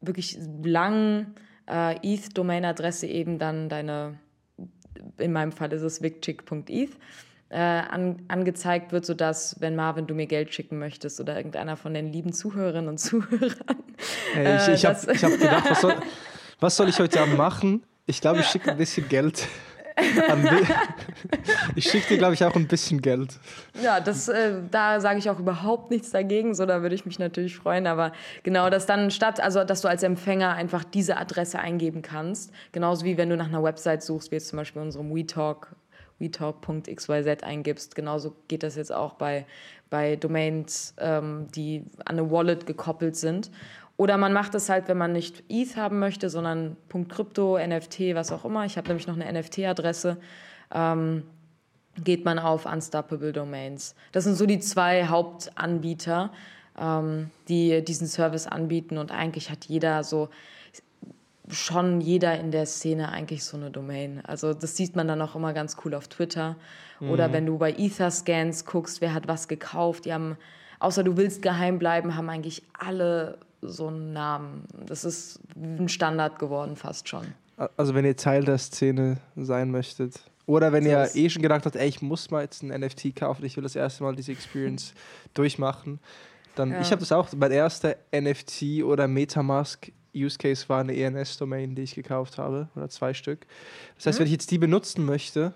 wirklich langen äh, ETH-Domain-Adresse eben dann deine, in meinem Fall ist es vicchick.eth, äh, an, angezeigt wird, sodass, wenn Marvin, du mir Geld schicken möchtest oder irgendeiner von den lieben Zuhörerinnen und Zuhörern. Hey, ich ich habe hab gedacht, was soll, was soll ich heute Abend machen? Ich glaube, ich schicke ein bisschen Geld. ich schicke dir, glaube ich, auch ein bisschen Geld. Ja, das, äh, da sage ich auch überhaupt nichts dagegen. So, da würde ich mich natürlich freuen. Aber genau, dass dann statt, also dass du als Empfänger einfach diese Adresse eingeben kannst. Genauso wie wenn du nach einer Website suchst, wie jetzt zum Beispiel unserem WeTalk, WeTalk.xyz eingibst. Genauso geht das jetzt auch bei, bei Domains, ähm, die an eine Wallet gekoppelt sind. Oder man macht es halt, wenn man nicht ETH haben möchte, sondern .crypto, NFT, was auch immer. Ich habe nämlich noch eine NFT-Adresse. Ähm, geht man auf Unstoppable Domains. Das sind so die zwei Hauptanbieter, ähm, die diesen Service anbieten. Und eigentlich hat jeder so, schon jeder in der Szene eigentlich so eine Domain. Also das sieht man dann auch immer ganz cool auf Twitter. Mhm. Oder wenn du bei Ether-Scans guckst, wer hat was gekauft. Die haben, außer du willst geheim bleiben, haben eigentlich alle so einen Namen. Das ist ein Standard geworden fast schon. Also wenn ihr Teil der Szene sein möchtet. Oder wenn so ihr eh schon gedacht habt, ey, ich muss mal jetzt ein NFT kaufen, ich will das erste Mal diese Experience durchmachen. Dann, ja. ich habe das auch, mein erster NFT oder Metamask Use Case war eine ENS-Domain, die ich gekauft habe, oder zwei Stück. Das heißt, mhm. wenn ich jetzt die benutzen möchte,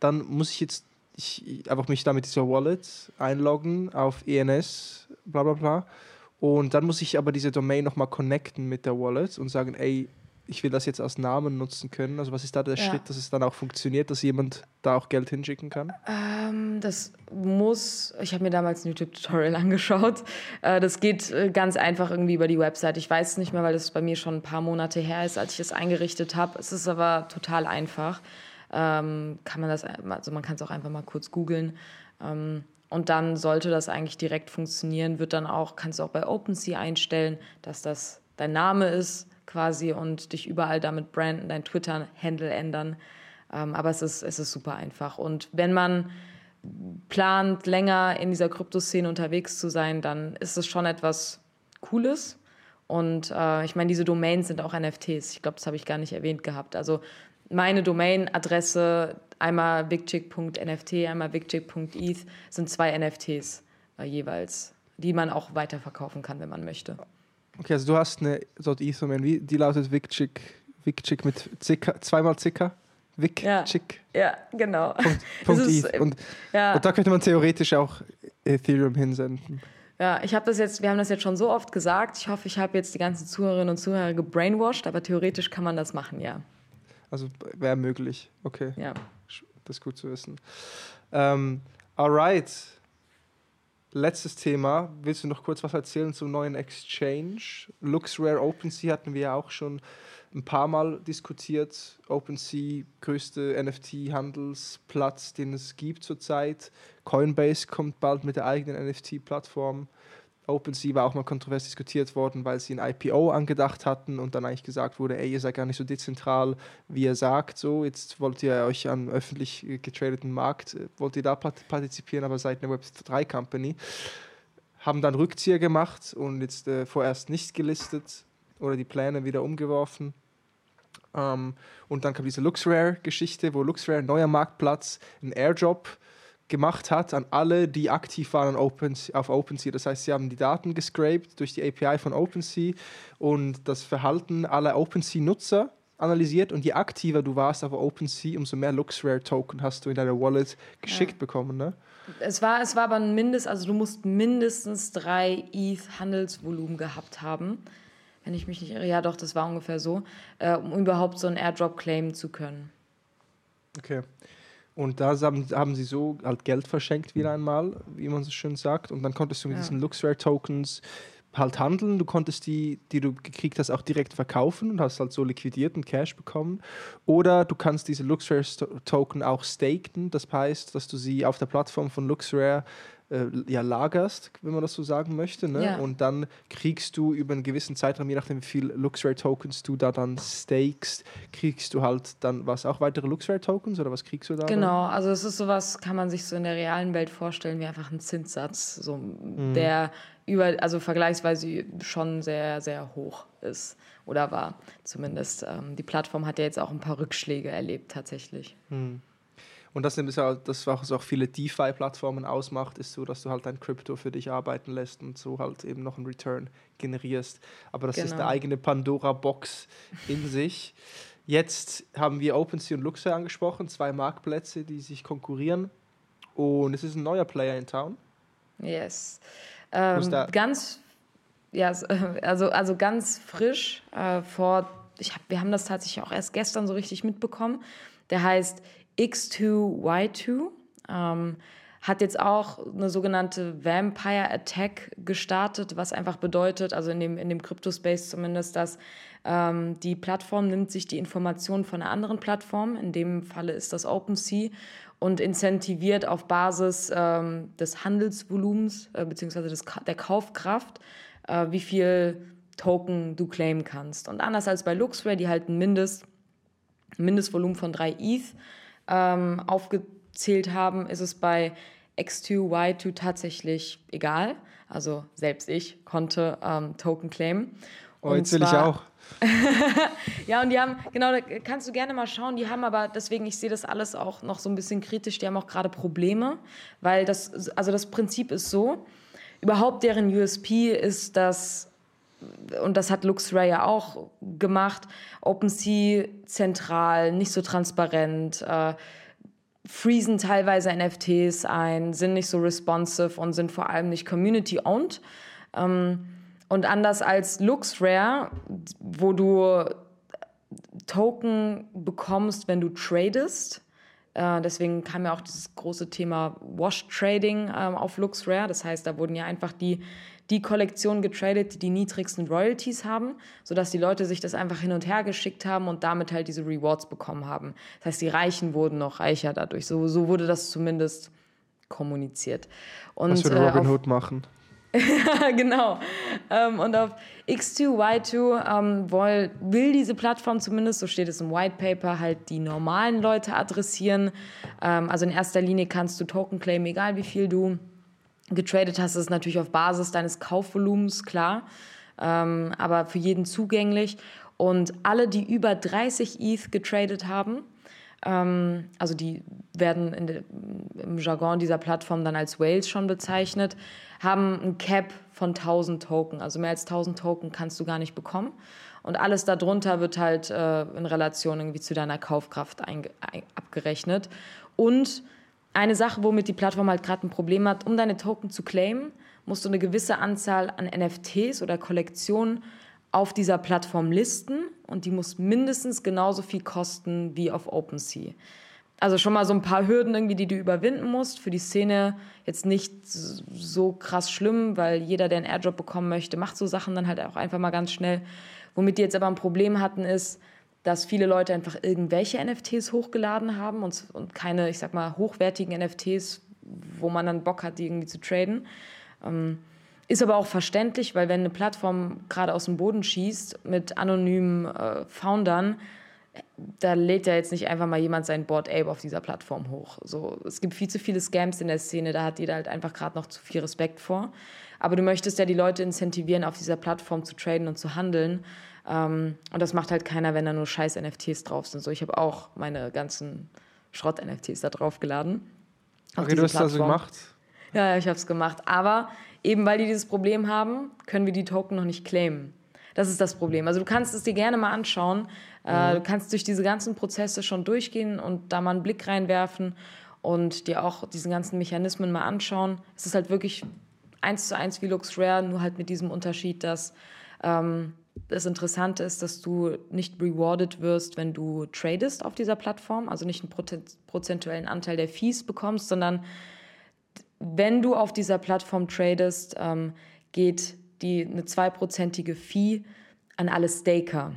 dann muss ich jetzt ich, einfach mich da mit dieser Wallet einloggen auf ENS, bla bla bla. Und dann muss ich aber diese Domain nochmal connecten mit der Wallet und sagen, ey, ich will das jetzt als Namen nutzen können. Also was ist da der ja. Schritt, dass es dann auch funktioniert, dass jemand da auch Geld hinschicken kann? Ähm, das muss, ich habe mir damals ein YouTube-Tutorial angeschaut. Äh, das geht äh, ganz einfach irgendwie über die Website. Ich weiß es nicht mehr, weil das bei mir schon ein paar Monate her ist, als ich es eingerichtet habe. Es ist aber total einfach. Ähm, kann man das, also man kann es auch einfach mal kurz googeln. Ähm, und dann sollte das eigentlich direkt funktionieren, wird dann auch, kannst du auch bei OpenSea einstellen, dass das dein Name ist quasi und dich überall damit branden, dein Twitter-Handle ändern. Ähm, aber es ist, es ist super einfach. Und wenn man plant, länger in dieser Kryptoszene unterwegs zu sein, dann ist es schon etwas Cooles. Und äh, ich meine, diese Domains sind auch NFTs. Ich glaube, das habe ich gar nicht erwähnt gehabt. Also meine Domain-Adresse, einmal vicchick.nft, einmal vicchick.eth, sind zwei NFTs äh, jeweils, die man auch weiterverkaufen kann, wenn man möchte. Okay, also du hast eine dort Etherman, wie die lautet vicchick, vicchick mit Zicker, zweimal Zicker? Vic ja. Chick. Ja, genau. Punkt, Punkt ist, und, ja. und da könnte man theoretisch auch Ethereum hinsenden. Ja, ich habe das jetzt, wir haben das jetzt schon so oft gesagt. Ich hoffe, ich habe jetzt die ganzen Zuhörerinnen und Zuhörer gebrainwashed, aber theoretisch kann man das machen, ja. Also wäre möglich. Okay. Ja. Das ist gut zu wissen. Ähm, alright. Letztes Thema. Willst du noch kurz was erzählen zum neuen Exchange? LuxRare OpenSea hatten wir ja auch schon ein paar Mal diskutiert. OpenSea, größte NFT-Handelsplatz, den es gibt zurzeit. Coinbase kommt bald mit der eigenen NFT-Plattform. OpenSea war auch mal kontrovers diskutiert worden, weil sie ein IPO angedacht hatten und dann eigentlich gesagt wurde, ey, ihr seid gar nicht so dezentral, wie ihr sagt, so, jetzt wollt ihr euch am öffentlich getradeten Markt, äh, wollt ihr da partizipieren, aber seid eine Web3-Company. Haben dann Rückzieher gemacht und jetzt äh, vorerst nicht gelistet oder die Pläne wieder umgeworfen. Ähm, und dann kam diese LuxRare-Geschichte, wo LuxRare, neuer Marktplatz, ein Airdrop gemacht hat an alle, die aktiv waren OpenSea, auf OpenSea. Das heißt, sie haben die Daten gescraped durch die API von OpenSea und das Verhalten aller OpenSea-Nutzer analysiert und je aktiver du warst auf OpenSea, umso mehr LuxRare-Token hast du in deiner Wallet geschickt ja. bekommen, ne? Es war, es war aber ein Mindest, also du musst mindestens drei ETH-Handelsvolumen gehabt haben, wenn ich mich nicht irre. Ja, doch, das war ungefähr so, äh, um überhaupt so einen Airdrop claimen zu können. Okay. Und da haben, haben sie so halt Geld verschenkt wieder einmal, wie man so schön sagt. Und dann konntest du mit ja. diesen Luxrare-Tokens halt handeln. Du konntest die, die du gekriegt hast, auch direkt verkaufen und hast halt so liquidiert und Cash bekommen. Oder du kannst diese Luxrare-Token auch staken. Das heißt, dass du sie auf der Plattform von Luxrare äh, ja, lagerst, wenn man das so sagen möchte. Ne? Ja. Und dann kriegst du über einen gewissen Zeitraum, je nachdem wie viel Luxray-Tokens du da dann stakest, kriegst du halt dann was, auch weitere Luxray-Tokens oder was kriegst du da? Genau, dann? also es ist sowas, kann man sich so in der realen Welt vorstellen, wie einfach ein Zinssatz, so, mhm. der über, also vergleichsweise schon sehr, sehr hoch ist oder war zumindest. Ähm, die Plattform hat ja jetzt auch ein paar Rückschläge erlebt tatsächlich. Mhm. Und das ist ja das, was auch viele DeFi-Plattformen ausmacht, ist so, dass du halt dein Krypto für dich arbeiten lässt und so halt eben noch einen Return generierst. Aber das genau. ist eine eigene Pandora-Box in sich. Jetzt haben wir OpenSea und Luxor angesprochen, zwei Marktplätze, die sich konkurrieren. Und es ist ein neuer Player in Town. Yes. Ähm, ganz, ja, also, also ganz frisch äh, vor, ich hab, wir haben das tatsächlich auch erst gestern so richtig mitbekommen. Der heißt X2Y2. Ähm, hat jetzt auch eine sogenannte Vampire Attack gestartet, was einfach bedeutet, also in dem, in dem Crypto-Space zumindest, dass ähm, die Plattform nimmt sich die Informationen von einer anderen Plattform, in dem Falle ist das OpenSea, und incentiviert auf Basis ähm, des Handelsvolumens äh, bzw. der Kaufkraft, äh, wie viel Token du claimen kannst. Und anders als bei Luxray, die halt ein Mindest, Mindestvolumen von 3 ETH ähm, aufgezählt haben, ist es bei X2, Y2 tatsächlich egal. Also selbst ich konnte ähm, Token claimen. Oh, jetzt will ich auch. ja, und die haben, genau, da kannst du gerne mal schauen, die haben aber, deswegen, ich sehe das alles auch noch so ein bisschen kritisch, die haben auch gerade Probleme, weil das, also das Prinzip ist so, überhaupt deren USP ist, dass, und das hat LuxRay ja auch gemacht, OpenSea zentral, nicht so transparent, äh, freezen teilweise NFTs ein, sind nicht so responsive und sind vor allem nicht community-owned. Ähm, und anders als LuxRare, wo du Token bekommst, wenn du tradest, äh, deswegen kam ja auch dieses große Thema Wash Trading äh, auf LuxRare. Das heißt, da wurden ja einfach die, die Kollektionen getradet, die die niedrigsten Royalties haben, sodass die Leute sich das einfach hin und her geschickt haben und damit halt diese Rewards bekommen haben. Das heißt, die Reichen wurden noch reicher dadurch. So, so wurde das zumindest kommuniziert. Und, Was würde äh, Robinhood äh, machen? genau. Ähm, und auf X2Y2 ähm, will, will diese Plattform zumindest, so steht es im White Paper, halt die normalen Leute adressieren. Ähm, also in erster Linie kannst du Token claimen, egal wie viel du getradet hast. Ist natürlich auf Basis deines Kaufvolumens, klar. Ähm, aber für jeden zugänglich. Und alle, die über 30 ETH getradet haben, ähm, also die werden de, im Jargon dieser Plattform dann als Whales schon bezeichnet, haben ein Cap von 1000 Token. Also mehr als 1000 Token kannst du gar nicht bekommen. Und alles darunter wird halt äh, in Relation irgendwie zu deiner Kaufkraft abgerechnet. Und eine Sache, womit die Plattform halt gerade ein Problem hat, um deine Token zu claimen, musst du eine gewisse Anzahl an NFTs oder Kollektionen auf dieser Plattform listen und die muss mindestens genauso viel kosten wie auf OpenSea. Also schon mal so ein paar Hürden irgendwie, die du überwinden musst. Für die Szene jetzt nicht so krass schlimm, weil jeder, der einen Airdrop bekommen möchte, macht so Sachen dann halt auch einfach mal ganz schnell. Womit die jetzt aber ein Problem hatten, ist, dass viele Leute einfach irgendwelche NFTs hochgeladen haben und, und keine, ich sag mal, hochwertigen NFTs, wo man dann Bock hat, die irgendwie zu traden. Ähm, ist aber auch verständlich, weil wenn eine Plattform gerade aus dem Boden schießt mit anonymen äh, Foundern, da lädt ja jetzt nicht einfach mal jemand sein Board Ape auf dieser Plattform hoch. So, es gibt viel zu viele Scams in der Szene, da hat jeder halt einfach gerade noch zu viel Respekt vor. Aber du möchtest ja die Leute incentivieren, auf dieser Plattform zu traden und zu handeln. Ähm, und das macht halt keiner, wenn da nur scheiß NFTs drauf sind. So, ich habe auch meine ganzen Schrott-NFTs da drauf geladen. Okay, du hast das also gemacht? Ja, ich habe es gemacht. Aber eben weil die dieses Problem haben, können wir die Token noch nicht claimen. Das ist das Problem. Also du kannst es dir gerne mal anschauen. Äh, mhm. Du kannst durch diese ganzen Prozesse schon durchgehen und da mal einen Blick reinwerfen und dir auch diese ganzen Mechanismen mal anschauen. Es ist halt wirklich eins zu eins wie LuxRare, nur halt mit diesem Unterschied, dass ähm, das Interessante ist, dass du nicht rewarded wirst, wenn du tradest auf dieser Plattform, also nicht einen prozentuellen Anteil der Fees bekommst, sondern wenn du auf dieser Plattform tradest, ähm, geht die, eine zweiprozentige Fee an alle Staker.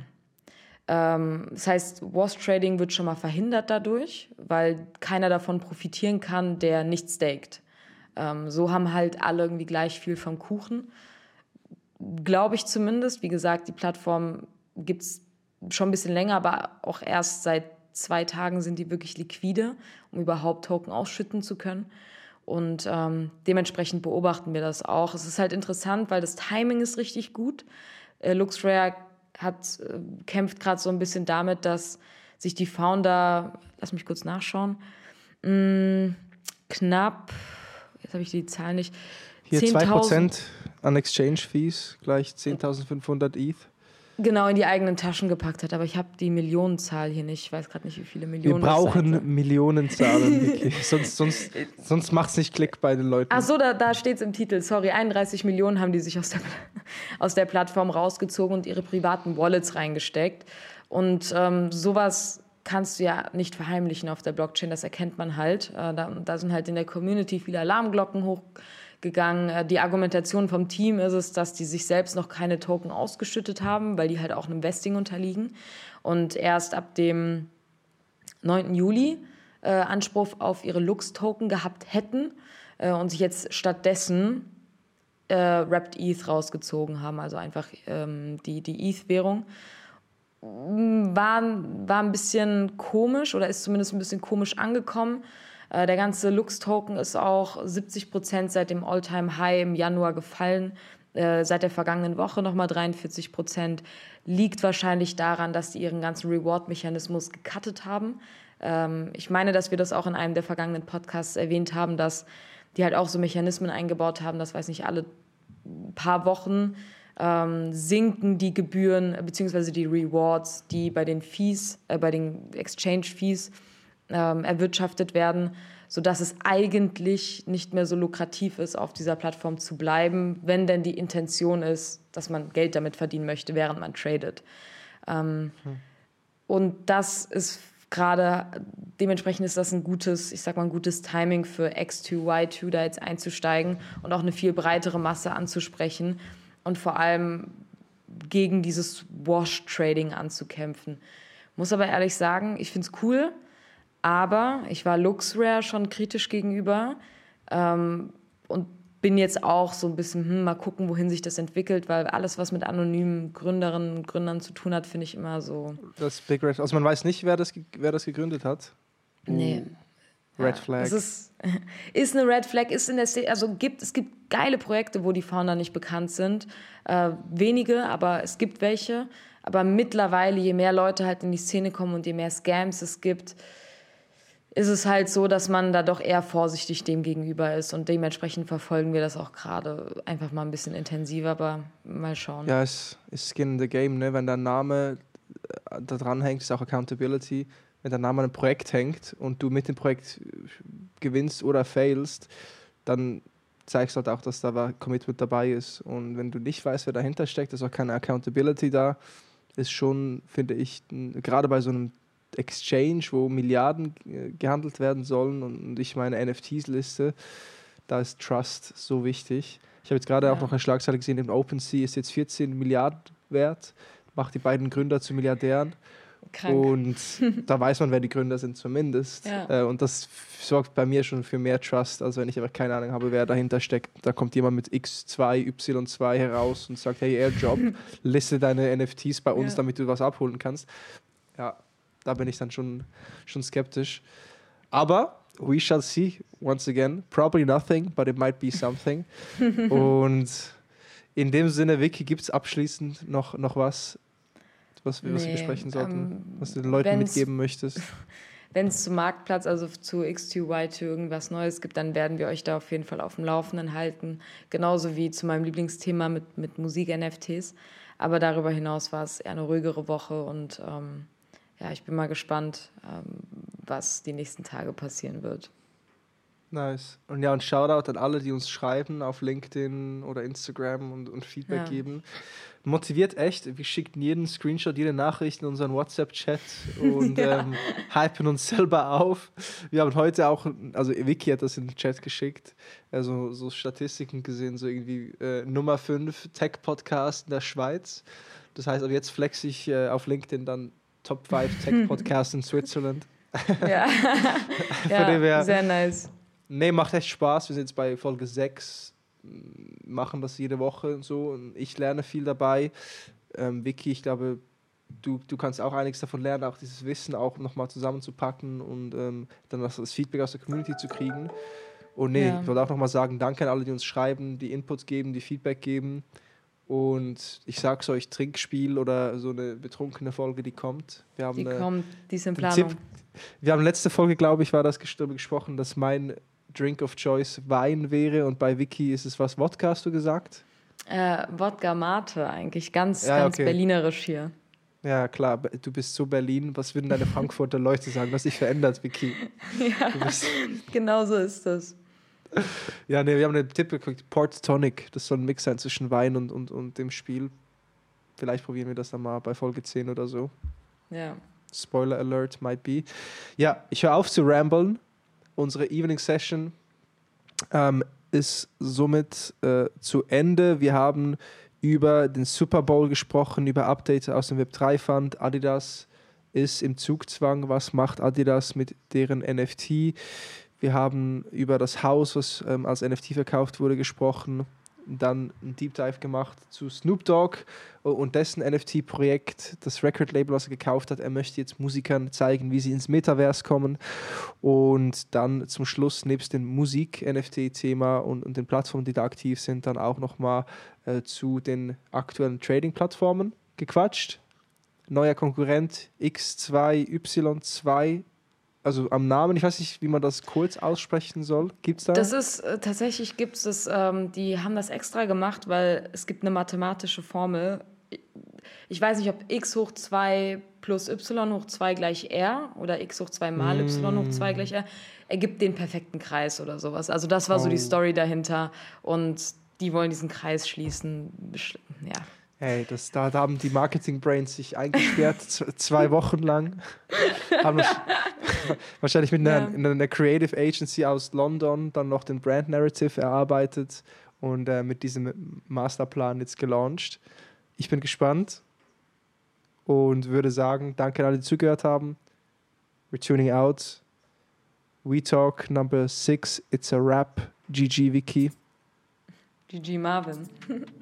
Ähm, das heißt, Wash Trading wird schon mal verhindert dadurch, weil keiner davon profitieren kann, der nicht staked. Ähm, so haben halt alle irgendwie gleich viel vom Kuchen. Glaube ich zumindest. Wie gesagt, die Plattform gibt es schon ein bisschen länger, aber auch erst seit zwei Tagen sind die wirklich liquide, um überhaupt Token ausschütten zu können. Und ähm, dementsprechend beobachten wir das auch. Es ist halt interessant, weil das Timing ist richtig gut. Äh, LuxRare hat, äh, kämpft gerade so ein bisschen damit, dass sich die Founder, lass mich kurz nachschauen, mh, mm, knapp, jetzt habe ich die Zahl nicht, hier 2% an Exchange Fees, gleich 10.500 ETH. genau in die eigenen Taschen gepackt hat. Aber ich habe die Millionenzahl hier nicht. Ich weiß gerade nicht, wie viele Millionen. Wir brauchen Millionenzahlen, sonst sonst, sonst macht es nicht Klick bei den Leuten. Ach so, da, da steht es im Titel. Sorry, 31 Millionen haben die sich aus der, aus der Plattform rausgezogen und ihre privaten Wallets reingesteckt. Und ähm, sowas kannst du ja nicht verheimlichen auf der Blockchain, das erkennt man halt. Äh, da, da sind halt in der Community viele Alarmglocken hochgegangen. Äh, die Argumentation vom Team ist es, dass die sich selbst noch keine Token ausgeschüttet haben, weil die halt auch einem Vesting unterliegen. Und erst ab dem 9. Juli äh, Anspruch auf ihre Lux-Token gehabt hätten äh, und sich jetzt stattdessen äh, Wrapped ETH rausgezogen haben, also einfach ähm, die, die ETH-Währung war, war ein bisschen komisch oder ist zumindest ein bisschen komisch angekommen. Äh, der ganze Lux-Token ist auch 70 Prozent seit dem All-Time-High im Januar gefallen. Äh, seit der vergangenen Woche nochmal 43 Prozent. Liegt wahrscheinlich daran, dass die ihren ganzen Reward-Mechanismus gecuttet haben. Ähm, ich meine, dass wir das auch in einem der vergangenen Podcasts erwähnt haben, dass die halt auch so Mechanismen eingebaut haben, das weiß nicht, alle paar Wochen ähm, sinken die Gebühren bzw. die Rewards, die bei den Fees, äh, bei den Exchange-Fees ähm, erwirtschaftet werden, sodass es eigentlich nicht mehr so lukrativ ist, auf dieser Plattform zu bleiben, wenn denn die Intention ist, dass man Geld damit verdienen möchte, während man tradet. Ähm, hm. Und das ist gerade, dementsprechend ist das ein gutes, ich sag mal, ein gutes Timing für X2, Y2 da jetzt einzusteigen und auch eine viel breitere Masse anzusprechen und vor allem gegen dieses Wash-Trading anzukämpfen. Muss aber ehrlich sagen, ich finde es cool, aber ich war LuxRare schon kritisch gegenüber ähm, und bin jetzt auch so ein bisschen, hm, mal gucken, wohin sich das entwickelt, weil alles, was mit anonymen Gründerinnen und Gründern zu tun hat, finde ich immer so. Das Big Red, also man weiß nicht, wer das, wer das gegründet hat. Nee. Red Flag. Das ist, ist eine Red Flag, ist in der Szene, also gibt, es gibt geile Projekte, wo die Founder nicht bekannt sind. Äh, wenige, aber es gibt welche. Aber mittlerweile, je mehr Leute halt in die Szene kommen und je mehr Scams es gibt, ist es halt so, dass man da doch eher vorsichtig dem gegenüber ist. Und dementsprechend verfolgen wir das auch gerade einfach mal ein bisschen intensiver, aber mal schauen. Ja, es ist Skin in the Game, ne? Wenn dein Name äh, da dran hängt, ist auch Accountability wenn der Name an einem Projekt hängt und du mit dem Projekt gewinnst oder failst, dann zeigst du halt auch, dass da Commitment dabei ist. Und wenn du nicht weißt, wer dahinter steckt, ist auch keine Accountability da. Ist schon, finde ich, gerade bei so einem Exchange, wo Milliarden äh, gehandelt werden sollen und ich meine NFTs liste, da ist Trust so wichtig. Ich habe jetzt gerade ja. auch noch eine Schlagzeile gesehen, im OpenSea ist jetzt 14 Milliarden wert, macht die beiden Gründer zu Milliardären. Krank. Und da weiß man, wer die Gründer sind zumindest. Ja. Äh, und das sorgt bei mir schon für mehr Trust, als wenn ich einfach keine Ahnung habe, wer dahinter steckt. Da kommt jemand mit X2, Y2 heraus und sagt, hey, Airjob, liste deine NFTs bei uns, ja. damit du was abholen kannst. Ja, da bin ich dann schon, schon skeptisch. Aber we shall see once again. Probably nothing, but it might be something. und in dem Sinne, Vicky, gibt es abschließend noch, noch was, was wir, nee, was wir besprechen sollten, ähm, was du den Leuten mitgeben möchtest? Wenn es zum Marktplatz, also zu X2Y2 irgendwas Neues gibt, dann werden wir euch da auf jeden Fall auf dem Laufenden halten. Genauso wie zu meinem Lieblingsthema mit, mit Musik-NFTs. Aber darüber hinaus war es eher eine ruhigere Woche und ähm, ja, ich bin mal gespannt, ähm, was die nächsten Tage passieren wird. Nice. Und ja, und Shoutout an alle, die uns schreiben auf LinkedIn oder Instagram und, und Feedback ja. geben motiviert echt. Wir schicken jeden Screenshot, jede Nachricht in unseren WhatsApp-Chat und ja. ähm, hypen uns selber auf. Wir haben heute auch, also Vicky hat das in den Chat geschickt, also so Statistiken gesehen, so irgendwie äh, Nummer 5 Tech-Podcast in der Schweiz. Das heißt, aber jetzt flex ich äh, auf LinkedIn dann Top 5 Tech-Podcast in Switzerland. Ja, ja sehr nice. Nee, macht echt Spaß. Wir sind jetzt bei Folge 6 machen das jede Woche und so. Und ich lerne viel dabei. Ähm, Vicky, ich glaube, du, du kannst auch einiges davon lernen, auch dieses Wissen auch nochmal zusammenzupacken und ähm, dann das, das, Feedback aus der Community zu kriegen. Und nee, ja. ich wollte auch nochmal sagen, danke an alle, die uns schreiben, die Inputs geben, die Feedback geben. Und ich sag's euch, Trinkspiel oder so eine betrunkene Folge, die kommt. Wir haben die eine, kommt, die ist in Planung. Tipp, wir haben letzte Folge, glaube ich, war das gesprochen, dass mein Drink of Choice Wein wäre und bei Vicky ist es was Wodka, hast du gesagt? Äh, Wodka Mate eigentlich, ganz, ja, ganz okay. berlinerisch hier. Ja, klar, du bist so Berlin. Was würden deine Frankfurter Leute sagen? Was sich verändert, Vicky? ja, genau so ist das. Ja, nee, wir haben einen Tipp geguckt: Port Tonic. Das soll ein Mix sein zwischen Wein und, und, und dem Spiel. Vielleicht probieren wir das dann mal bei Folge 10 oder so. Ja. Spoiler Alert, might be. Ja, ich höre auf zu ramblen. Unsere Evening Session ähm, ist somit äh, zu Ende. Wir haben über den Super Bowl gesprochen, über Updates aus dem Web3 Fund. Adidas ist im Zugzwang. Was macht Adidas mit deren NFT? Wir haben über das Haus, was ähm, als NFT verkauft wurde, gesprochen dann ein Deep Dive gemacht zu Snoop Dogg und dessen NFT-Projekt, das Record-Label, was er gekauft hat. Er möchte jetzt Musikern zeigen, wie sie ins Metaverse kommen. Und dann zum Schluss, nebst dem Musik-NFT-Thema und, und, den Plattformen, die da aktiv sind, dann auch nochmal äh, zu den aktuellen Trading-Plattformen gequatscht. Neuer Konkurrent X2, Y2 also am Namen, ich weiß nicht, wie man das kurz aussprechen soll. Gibt es da? Das ist äh, tatsächlich gibt es das, ähm, die haben das extra gemacht, weil es gibt eine mathematische Formel. Ich weiß nicht, ob x hoch 2 plus y hoch 2 gleich r oder x hoch 2 mal mm. y hoch 2 gleich r ergibt den perfekten Kreis oder sowas. Also das war oh. so die oh. Story dahinter und die wollen diesen Kreis schließen. Ja. Hey, das, da, haben die Marketing-Brains sich eingesperrt, zwei Wochen lang. haben wahrscheinlich mit einer, ja. einer, Creative Agency aus London dann noch den Brand Narrative erarbeitet und äh, mit diesem Masterplan jetzt gelauncht. Ich bin gespannt und würde sagen, danke an alle, die zugehört haben. We're tuning out. We Talk Number 6, It's a Rap. GG Vicky. GG Marvin.